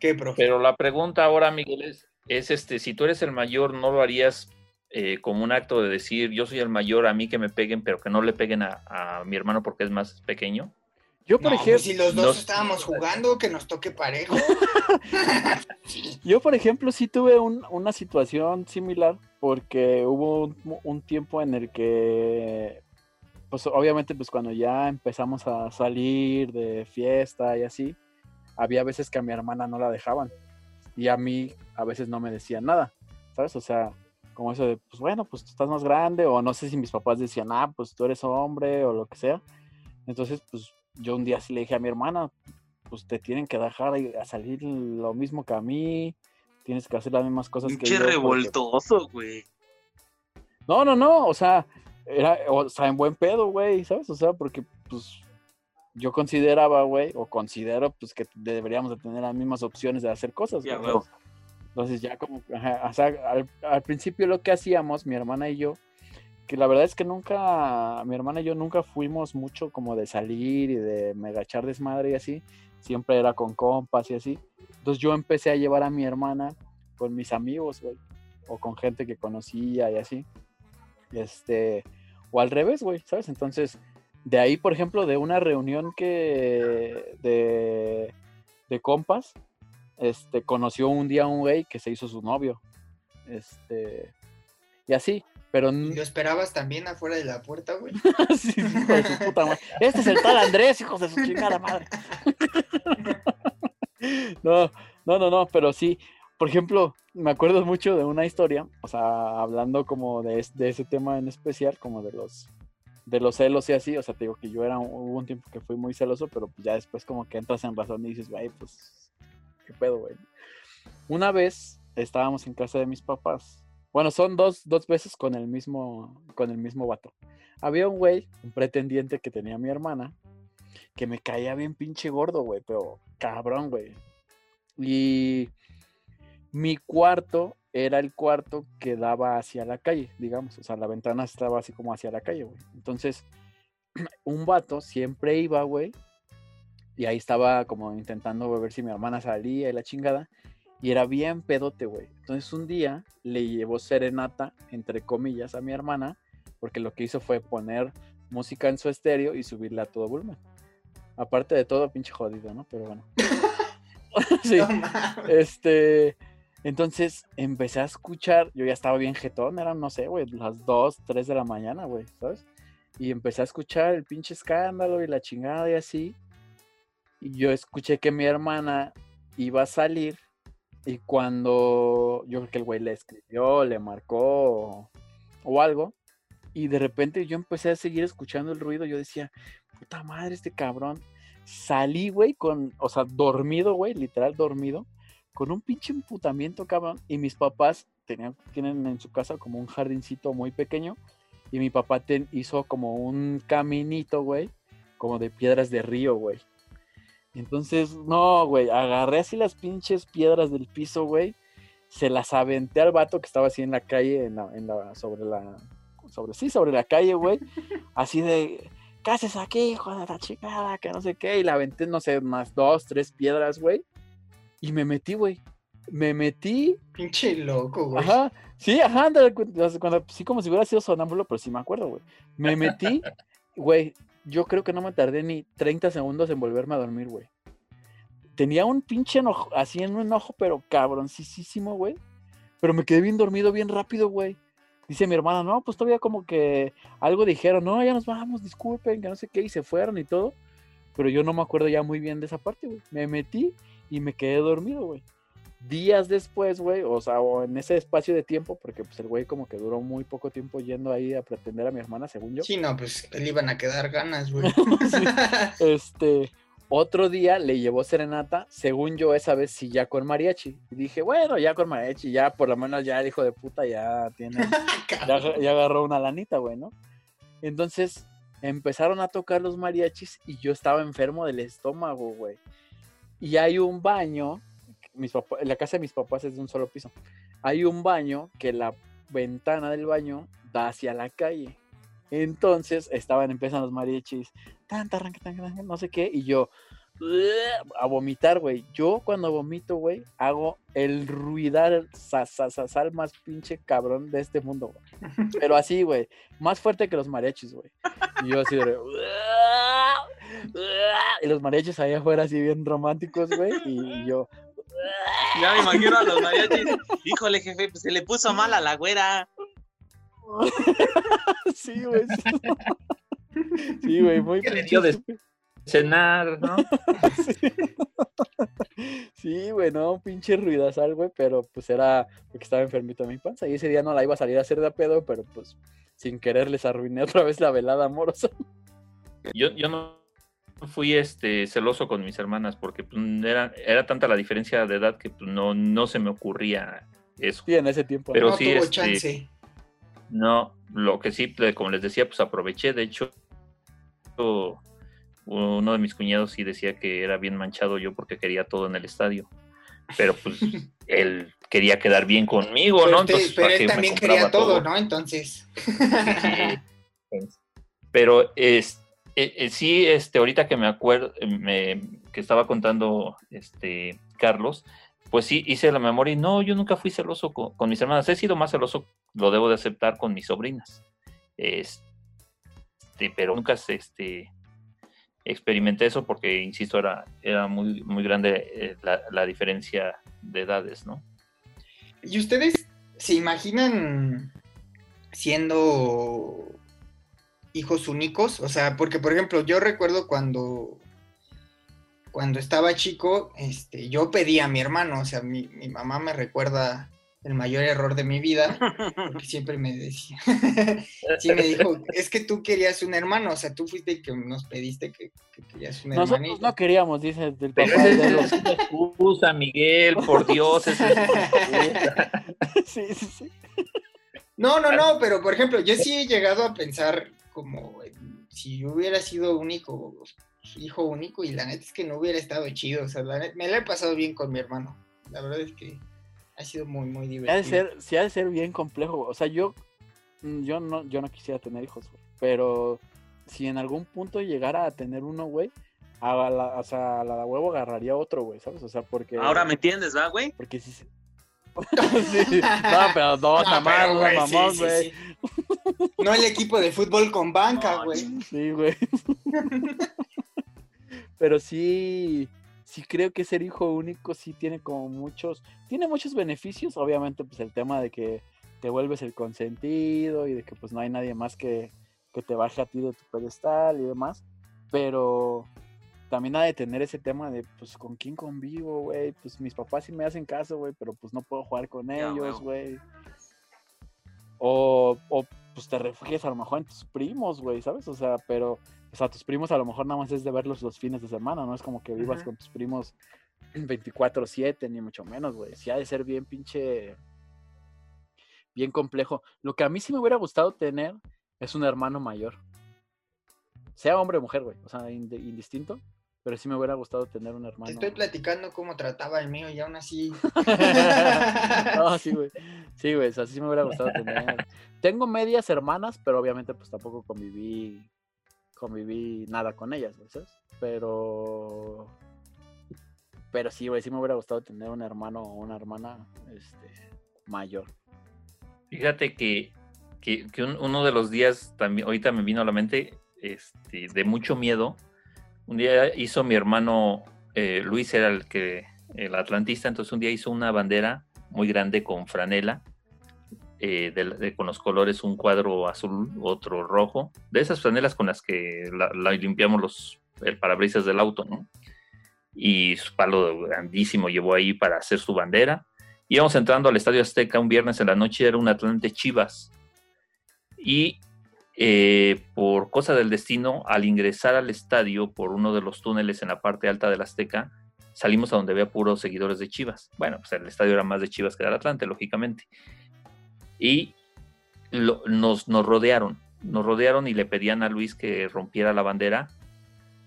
¿Qué, profe? pero la pregunta ahora, Miguel, es, es este, si tú eres el mayor, ¿no lo harías eh, como un acto de decir, yo soy el mayor, a mí que me peguen, pero que no le peguen a, a mi hermano porque es más pequeño? Yo, por No, ejemplo, pues, si los dos estábamos jugando, que nos toque parejo. Yo, por ejemplo, sí tuve un- una situación similar porque hubo un, un tiempo en el que, pues obviamente, pues cuando ya empezamos a salir de fiesta y así, había veces que a mi hermana no la dejaban y a mí a veces no me decían nada, ¿sabes? O sea, como eso de, pues bueno, pues tú estás más grande o no sé si mis papás decían, ah, pues tú eres hombre o lo que sea. Entonces, pues yo un día sí le dije a mi hermana, pues te tienen que dejar a salir lo mismo que a mí, tienes que hacer las mismas cosas que yo. porque- revoltoso, güey. No, no, no, o sea, era, o sea, en buen pedo, güey, ¿sabes? O sea, porque, pues, yo consideraba, güey, o considero, pues, que deberíamos de tener las mismas opciones de hacer cosas, huevo. Entonces ya como, ajá, o sea, al, al principio lo que hacíamos, mi hermana y yo, que la verdad es que nunca, mi hermana y yo nunca fuimos mucho como de salir y de megachar desmadre y así, siempre era con compas y así. Entonces yo empecé a llevar a mi hermana con mis amigos, güey, o con gente que conocía y así. Este, o al revés, güey, ¿sabes? Entonces, de ahí, por ejemplo, de una reunión que de, de compas, este, conoció un día a un güey que se hizo su novio. Este, y así, pero ¿Y lo esperabas también afuera de la puerta, güey? sí, hijo de su puta madre. Este es el tal Andrés, hijos de su chingada madre. no, no, no, no, pero sí. Por ejemplo, me acuerdo mucho de una historia, o sea, hablando como de, de ese tema en especial, como de los de los celos y así, o sea, te digo que yo era, un- tiempo que fui muy celoso, pero pues ya después como que entras en razón y dices, güey, pues, qué pedo, güey. Una vez estábamos en casa de mis papás. Bueno, son dos, dos veces con el mismo, con el mismo vato. Había un güey, un pretendiente que tenía mi hermana, que me caía bien pinche gordo, güey, pero cabrón, güey. Y mi cuarto era el cuarto que daba hacia la calle, digamos. O sea, la ventana estaba así como hacia la calle, güey. Entonces, un vato siempre iba, güey. Y ahí estaba como intentando ver si mi hermana salía y la chingada. Y era bien pedote, güey. Entonces un día le llevó serenata, entre comillas, a mi hermana, porque lo que hizo fue poner música en su estéreo y subirla a todo volumen. Aparte de todo, pinche jodido, ¿no? Pero bueno. sí. No. Este, entonces empecé a escuchar, yo ya estaba bien jetón, eran, no sé, güey, las 2, 3 de la mañana, güey, ¿sabes? Y empecé a escuchar el pinche escándalo y la chingada y así. Y yo escuché que mi hermana iba a salir y cuando yo creo que el güey le escribió, le marcó o, algo. Y de repente yo empecé a seguir escuchando el ruido, yo decía, puta madre, este cabrón. Salí, güey, con, o sea, dormido, güey, literal dormido, con un pinche emputamiento, cabrón. Y mis papás tenían, tienen en su casa como un jardincito muy pequeño. Y mi papá ten- hizo como un caminito, güey, como de piedras de río, güey. Entonces, no, güey, agarré así las pinches piedras del piso, güey. Se las aventé al vato que estaba así en la calle, en la, en la, sobre la, sobre, sí, sobre la calle, güey. Así de, ¿qué haces aquí, hijo de la chingada? Que no sé qué. Y la aventé, no sé, más dos, tres piedras, güey. Y me metí, güey. Me metí, Pinche loco, güey. ajá, sí, ajá, sí, como si hubiera sido sonámbulo, pero sí me acuerdo, güey. Me metí, güey, yo creo que no me tardé ni 30 segundos en volverme a dormir, güey. Tenía un pinche enojo, así en un enojo, pero cabroncísimo, güey. Pero me quedé bien dormido bien rápido, güey. Dice mi hermana, no, pues todavía como que algo dijeron, no, ya nos vamos, disculpen, que no sé qué, y se fueron y todo. pero yo no me acuerdo ya muy bien de esa parte, güey. Me metí y me quedé dormido, güey. Días después, güey, o sea, o en ese espacio de tiempo, porque pues el güey como que duró muy poco tiempo yendo ahí a pretender a mi hermana, según yo. Sí, no, pues le iban a quedar ganas, güey. Este, otro día le llevó serenata, según yo esa vez sí ya con mariachi. Y dije, bueno, ya con mariachi, ya por lo menos ya el hijo de puta ya tiene, ya, ya agarró una lanita, güey, ¿no? Entonces empezaron a tocar los mariachis y yo estaba enfermo del estómago, güey. Y hay un baño, mis la casa de mis papás es de un solo piso. Hay un baño que la ventana del baño da hacia la calle. Entonces estaban empezando los mariachis, tan, tan, tan, tan, no sé qué, y yo a vomitar, güey. Yo cuando vomito, güey, hago el ruidar sa- sa- sa- sal más pinche cabrón de este mundo, güey. Pero así, güey, más fuerte que los mariachis, güey. Y yo así de... Y los mariachis ahí afuera así bien románticos, güey, y yo... Ya me imagino a los mariachis. Híjole, jefe, pues se le puso mal a la güera. Sí, güey. sí. Güey, muy ¿Qué le dio de- estúpido. Cenar, ¿no? Sí, güey, no, un pinche ruidazal, güey, pero pues era porque estaba enfermito mi panza y ese día no la iba a salir a hacer de a pedo, pero pues sin querer les arruiné otra vez la velada amorosa. Yo, yo no fui este celoso con mis hermanas porque pues, era, era tanta la diferencia de edad que pues, no, no se me ocurría eso. Sí, en ese tiempo. Pero no sí, tuvo este, chance. No, lo que sí, como les decía, pues aproveché. De hecho, uno de mis cuñados sí decía que era bien manchado yo porque quería todo en el estadio. Pero pues él quería quedar bien conmigo, Pero, ¿no? usted- Entonces, pero ¿para él también quería todo, ¿no? Entonces. Sí. Pero es, eh, eh, sí, este, ahorita que me acuerdo, eh, que estaba contando este Carlos, pues sí hice la memoria y no, yo nunca fui celoso con, con mis hermanas. He sido más celoso, lo debo de aceptar, con mis sobrinas. Este, pero nunca este, experimenté eso porque, insisto, era, era muy, muy grande la, la diferencia de edades, ¿no? ¿Y ustedes se imaginan siendo hijos únicos? O sea, porque por ejemplo, yo recuerdo cuando cuando estaba chico, este, yo pedí a mi hermano, o sea, mi, mi mamá me recuerda el mayor error de mi vida, porque siempre me decía, sí me dijo, es que tú querías un hermano, o sea, tú fuiste el que nos pediste que, que querías un Nosotros hermanito. no queríamos, dice el Pero papá de es los... excusa, Miguel, por Dios, es. Sí, sí, sí. No, no, no, pero por ejemplo, yo sí he llegado a pensar como en- si yo hubiera sido único, hijo único, y la neta es que no hubiera estado chido, o sea, la neta- me la he pasado bien con mi hermano. La verdad es que ha sido muy, muy Ha divertido. de ser, sí ha de ser bien complejo. güey. O sea, yo, mm, yo no, yo no quisiera tener hijos, güey. Pero si en algún punto llegara a tener uno, güey, a la, o sea, a la de huevo agarraría otro, güey, ¿sabes? O sea, porque. Ahora me entiendes, ¿va, güey? Porque sí. se- Sí, No, pero dos, No, pero, no güey, mamón, sí, güey. sí, sí. No el equipo de fútbol con banca, No, güey. Sí, güey. Pero sí, sí creo que ser hijo único sí tiene como muchos, tiene muchos beneficios. Obviamente, pues el tema de que te vuelves el consentido y de que pues no hay nadie más que, que te baje a ti de tu pedestal y demás. Pero también ha de tener ese tema de pues con quién convivo, güey. Pues mis papás sí me hacen caso, güey, pero pues no puedo jugar con ellos, güey. O, o pues te refugias a lo mejor en tus primos, güey, ¿sabes? O sea, pero, o sea, tus primos a lo mejor nada más es de verlos los fines de semana, no es como que vivas con tus primos 24/7, ni mucho menos, güey. Sí ha de ser bien pinche, bien complejo. Lo que a mí sí me hubiera gustado tener es un hermano mayor. Sea hombre o mujer, güey, o sea, indistinto, pero sí me hubiera gustado tener un Te hermano. estoy platicando cómo trataba el mío y aún así. No, sí, güey. Sí, güey, o sea, sí me hubiera gustado tener. Tengo medias hermanas, pero obviamente pues tampoco conviví conviví nada con ellas, güey, ¿sabes? Pero pero sí, güey, sí me hubiera gustado tener un hermano o una hermana este mayor. Fíjate que, que, que un- uno de los días también, ahorita me vino a la mente, este, de mucho miedo. Un día hizo mi hermano eh, Luis, era el que el atlantista, entonces un día hizo una bandera muy grande con franela, eh, de- con los colores, un cuadro azul, otro rojo, de esas franelas con las que limpiamos los el parabrisas del auto, ¿no? Y su palo grandísimo llevó ahí para hacer su bandera. Íbamos entrando al Estadio Azteca un viernes en la noche, era un Atlante Chivas. Y eh, por cosa del destino, al ingresar al estadio por uno de los túneles en la parte alta del Azteca, salimos a donde había puros seguidores de Chivas. Bueno, pues el estadio era más de Chivas que del Atlante, lógicamente. Y nos, rodearon, nos rodearon y le pedían a Luis que rompiera la bandera,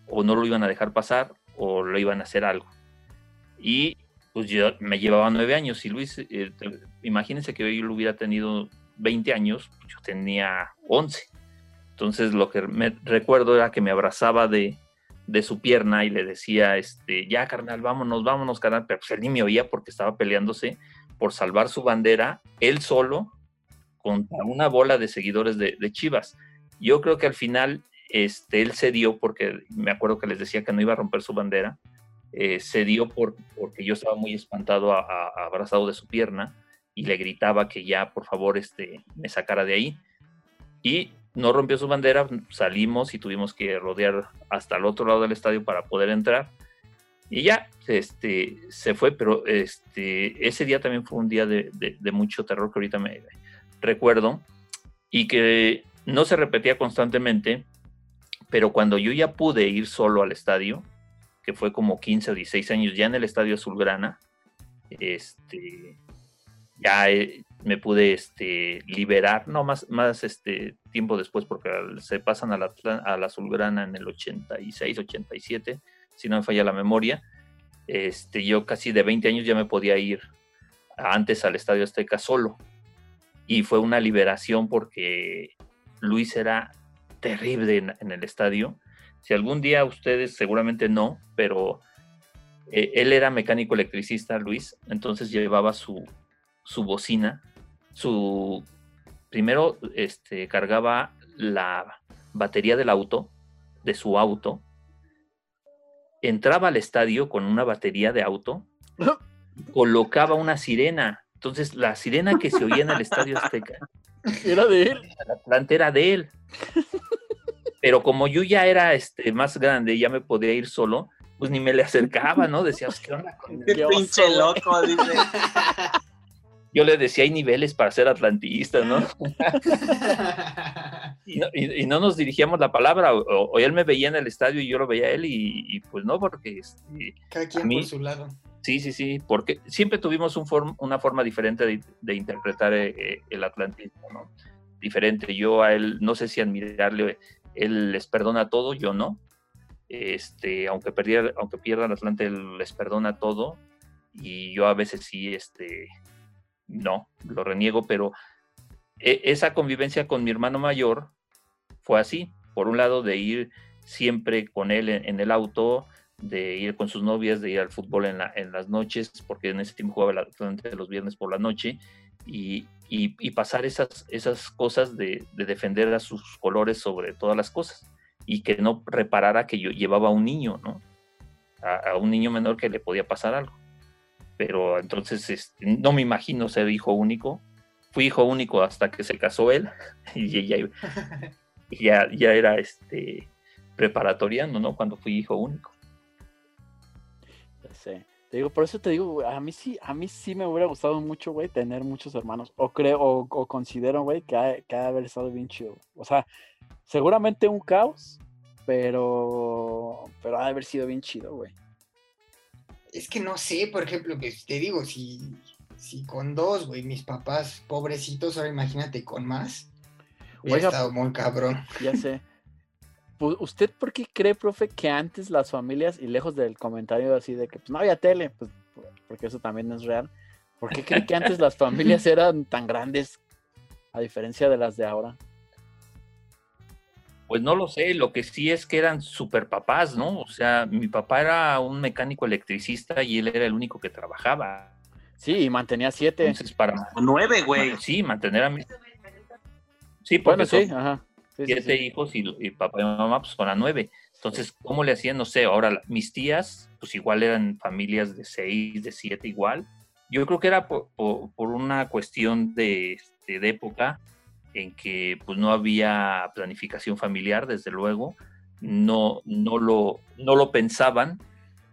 o no lo iban a dejar pasar, o lo iban a hacer algo. Y pues yo me llevaba nueve años y Luis, eh, imagínense que yo lo hubiera tenido 20 años, pues, yo tenía 11. Entonces lo que me recuerdo era que me abrazaba de, de su pierna y le decía, este, ya carnal, vámonos, vámonos, carnal, pero pues él ni me oía porque estaba peleándose por salvar su bandera, él solo, contra una bola de seguidores de, Chivas. Yo creo que al final este, él cedió porque me acuerdo que les decía que no iba a romper su bandera, eh, cedió por, porque yo estaba muy espantado, abrazado de su pierna, y le gritaba que ya, por favor, este, me sacara de ahí. Y no rompió su bandera, salimos y tuvimos que rodear hasta el otro lado del estadio para poder entrar. Y ya, este, se fue, pero este, ese día también fue un día de, mucho terror que ahorita me recuerdo y que no se repetía constantemente, pero cuando yo ya pude ir solo al estadio, que fue como 15 o 16 años ya en el estadio Azulgrana, este, ya eh, me pude este, liberar, no más, más este, tiempo después, porque se pasan a la, a la Azulgrana en el 86, 87, si no me falla la memoria. Este, yo casi de 20 años ya me podía ir antes al Estadio Azteca solo. Y fue una liberación porque Luis era terrible en, el estadio. Si algún día ustedes, seguramente no, pero eh, él era mecánico electricista, Luis, entonces llevaba su, su bocina, su primero este, cargaba la batería del auto, de su auto, entraba al estadio con una batería de auto, colocaba una sirena. Entonces, la sirena que se oía en el estadio Azteca era de él. La era de él. Pero como yo ya era este, más grande, ya me podía ir solo, pues ni me le acercaba, ¿no? Decías, ¿qué onda Qué pinche loco, dice yo le decía, hay niveles para ser atlantistas, ¿no? y, ¿no? nos dirigíamos la palabra, o, él me veía en el estadio y yo lo veía a él, y, pues no, porque... Este, Cada quien por su lado. Sí, sí, sí, porque siempre tuvimos un una forma diferente de, interpretar eh, eh, el atlantismo, ¿no? Diferente. Yo a él, no sé si admirarle, él les perdona todo, yo no. Este, aunque, perdiera, aunque pierdan Atlante, él les perdona todo. Y yo a veces sí, este, no, lo reniego, pero e, esa convivencia con mi hermano mayor fue así. Por un lado, de ir siempre con él en, el auto, de ir con sus novias, de ir al fútbol en, las noches, porque en ese tiempo jugaba el los viernes por la noche, y, pasar esas, esas cosas de, defender a sus colores sobre todas las cosas, y que no reparara que yo llevaba a un niño, ¿no? a un niño menor que le podía pasar algo pero entonces este, no me imagino ser hijo único. Fui hijo único hasta que se casó él y ya, ya, ya era este preparatoriano, ¿no? Cuando fui hijo único. Sé. Te digo, por eso te digo, a mí sí, a mí sí me hubiera gustado mucho, güey, tener muchos hermanos. O creo, o, considero, güey, que ha, que ha haber estado bien chido. O sea, seguramente un caos, pero, pero ha de haber sido bien chido, güey es que no sé, por ejemplo, que te digo, si, si con dos, güey, mis papás pobrecitos, ahora imagínate con más. Hubiera estado muy cabrón. Ya sé. ¿Usted por qué cree, profe, que antes las familias, y lejos del comentario así de que pues, no había tele, pues, porque eso también es real, ¿por qué cree que antes las familias eran tan grandes a diferencia de las de ahora? Pues no lo sé, lo que sí es que eran super papás, ¿no? O sea, mi papá era un mecánico electricista y él era el único que trabajaba. Sí, y mantenía siete. Entonces, para... Nueve, güey. Sí, mantener a mi... Sí, porque sí, ajá. siete hijos y, papá y mamá pues con a nueve. Entonces, ¿cómo le hacían? No sé, ahora mis tías, pues igual eran familias de seis, de siete igual. Yo creo que era por, una cuestión de, este, de época en que pues no había planificación familiar, desde luego, no, no, lo, no lo pensaban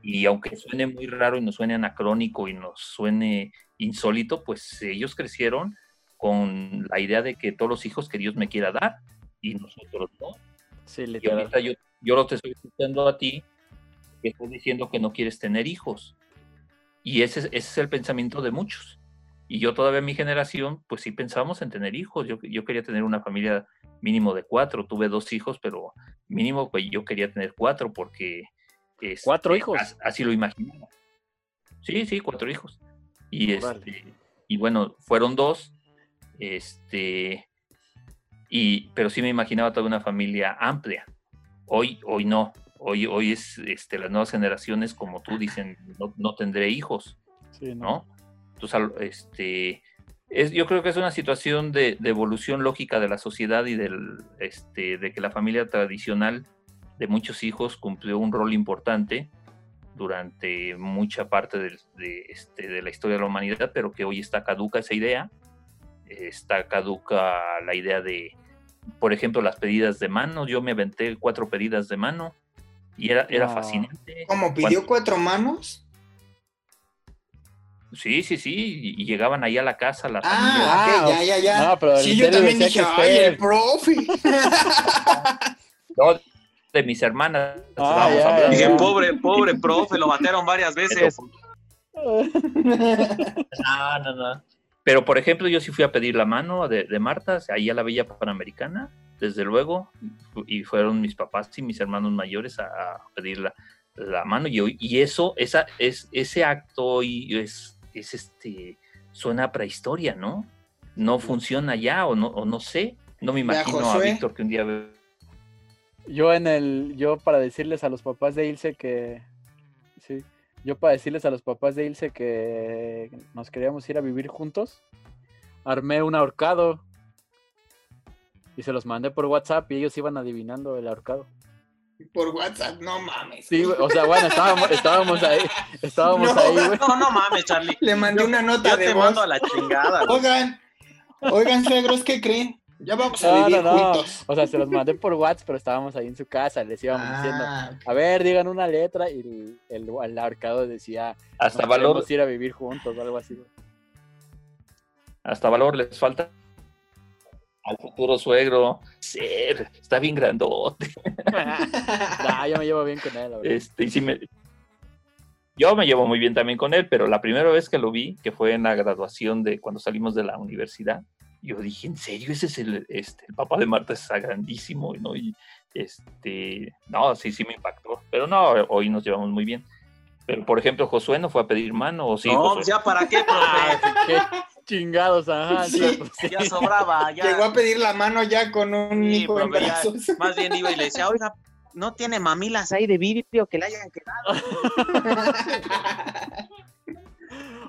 y aunque suene muy raro y nos suene anacrónico y nos suene insólito, pues ellos crecieron con la idea de que todos los hijos que Dios me quiera dar y nosotros no. Sí, Y ahorita yo, yo lo te estoy escuchando a ti, que estás diciendo que no quieres tener hijos. Y ese, es- ese es el pensamiento de muchos. Y yo todavía en mi generación, pues sí pensábamos en tener hijos. Yo, yo quería tener una familia mínimo de cuatro. Tuve dos hijos, pero mínimo pues yo quería tener cuatro porque... este, ¿Cuatro hijos? as- Así lo imaginaba. Sí, sí, cuatro hijos. Y, este, y bueno, fueron dos. Este, y, pero sí me imaginaba toda una familia amplia. Hoy, hoy no. Hoy, hoy es este, las nuevas generaciones, como tú dicen, no, no tendré hijos, Sí, no. ¿no? Entonces, este, es, yo creo que es una situación de, de evolución lógica de la sociedad y del, este, de que la familia tradicional de muchos hijos cumplió un rol importante durante mucha parte de, este, de la historia de la humanidad, pero que hoy está caduca esa idea, está caduca la idea de, por ejemplo, las pedidas de mano. Yo me aventé cuatro pedidas de mano y era, era No. fascinante. Como pidió Cuando- cuatro manos. Sí, sí, sí, y y llegaban ahí a la casa las Ah, familias. Ah, ok, ya, ya, ya. no, pero sí, yo también dije, ay, el Fer". profe. No, de mis hermanas. Ah, estábamos ya, hablando. Dije, ya. pobre, pobre profe, lo batearon varias veces. No, no, no. Pero, por ejemplo, yo sí fui a pedir la mano de, de Marta, ahí a la Villa Panamericana, desde luego, y fueron mis papás y mis hermanos mayores a, a pedir la, la mano, y, hoy- y eso, esa, es, ese acto hoy es, es este, suena a prehistoria, ¿no? No funciona ya, o no, o no sé, no me imagino a. Víctor que un día... ve- Yo en el, yo para decirles a los papás de Ilse que, sí, yo para decirles a los papás de Ilse que nos queríamos ir a vivir juntos, armé un ahorcado y se los mandé por WhatsApp y ellos iban adivinando el ahorcado. Por WhatsApp, no mames. Sí, o sea, bueno, estábamos, estábamos ahí, estábamos No. ahí, güey. No, no mames, Charlie. Le mandé una nota Yo de te voz. mando a la chingada. güey. Oigan, oigan, suegros, ¿qué creen? Ya vamos a No, vivir no, no. juntos. O sea, se los mandé por WhatsApp, pero estábamos ahí en su casa, les íbamos diciendo, Ah, a ver, digan una letra y el, el, el ahorcado decía, Hasta valor, ir a vivir juntos o algo así. güey. hasta valor les falta al futuro suegro. Ser, está bien grandote. Nah, yo me llevo bien con él. Este, y sí me- Yo me llevo muy bien también con él, pero la primera vez que lo vi, que fue en la graduación de cuando salimos de la universidad, yo dije, ¿en serio? Ese es el, este, el papá de Marta, está grandísimo, ¿no? Y este, no, sí, sí me impactó. Pero no, hoy nos llevamos muy bien. Pero, por ejemplo, Josué no fue a pedir mano, ¿o sí? no, Josué? ya para qué, profe. Chingados, ajá. sí, Sí. pues, sí. Ya sobraba, ya. Llegó a pedir la mano ya con un Sí, hijo en profe, ya. brazos. Más bien iba y le decía, oiga, no tiene mamilas ahí de vidrio que le hayan quedado.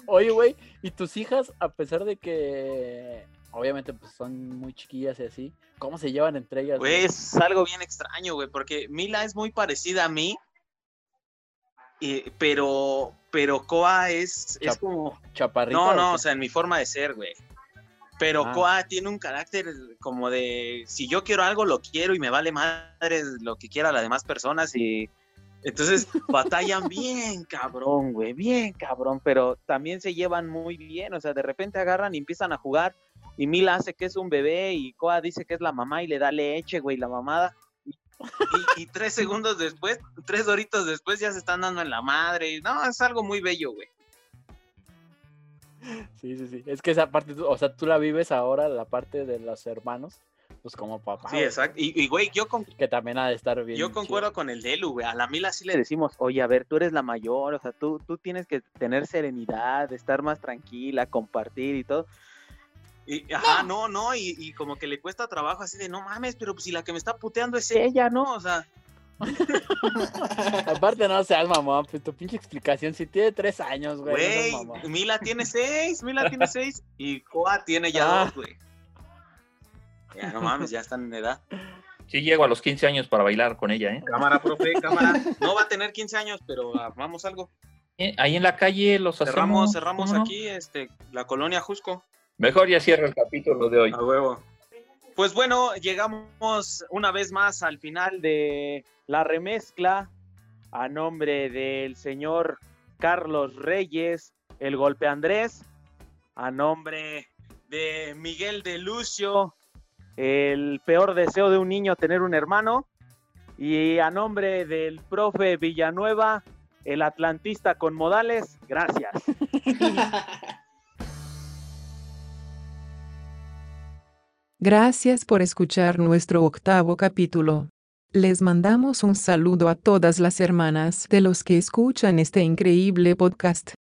Oye, güey, ¿y tus hijas, a pesar de que obviamente pues son muy chiquillas y así, cómo se llevan entre ellas? Güey, es algo bien extraño, güey, porque Mila es muy parecida a mí, pero, pero Koa es, es como... Chaparrita. No, no, o sea, en mi forma de ser, güey. Pero Ah. Koa tiene un carácter como de, si yo quiero algo, lo quiero y me vale madre lo que quiera las demás personas y entonces batallan bien cabrón, güey, bien cabrón, pero también se llevan muy bien, o sea, de repente agarran y empiezan a jugar y Mila hace que es un bebé y Koa dice que es la mamá y le da leche, güey, la mamada. Y, tres segundos después, tres horitos después ya se están dando en la madre. y No, es algo muy bello, güey. Sí, sí, sí. Es que esa parte, o sea, tú la vives ahora, la parte de los hermanos, pues como papá. Sí, güey, exacto. Y, y, güey, yo con, Que también ha de estar bien. Yo concuerdo con el Delu, güey. A la Mila sí le decimos, oye, a ver, tú eres la mayor, o sea, tú, tú tienes que tener serenidad, estar más tranquila, compartir y todo. Y, ajá, no, no, y, y como que le cuesta trabajo así de, no mames, pero pues si la que me está puteando es ella, ¿no? O sea, Aparte, no seas mamón, pues tu pinche explicación, si tiene tres años, güey. Mila tiene seis, Mila tiene seis, y Koa tiene ya Ah. dos, güey. Ya, no mames, ya están en edad. Sí, llego a los 15 años para bailar con ella, ¿eh? Cámara, profe, cámara. No va a tener 15 años, pero armamos algo. Eh, Ahí en la calle los hacemos. Cerramos, cerramos ¿cómo no? aquí, este, la colonia Jusco. Mejor ya cierra el capítulo de hoy. A huevo. Pues bueno, llegamos una vez más al final de la remezcla a nombre del señor Carlos Reyes, el golpe Andrés, a nombre de Miguel de Lucio, el peor deseo de un niño tener un hermano, y a nombre del profe Villanueva, el atlantista con modales, gracias. Gracias por escuchar nuestro octavo capítulo. Les mandamos un saludo a todas las hermanas de los que escuchan este increíble podcast.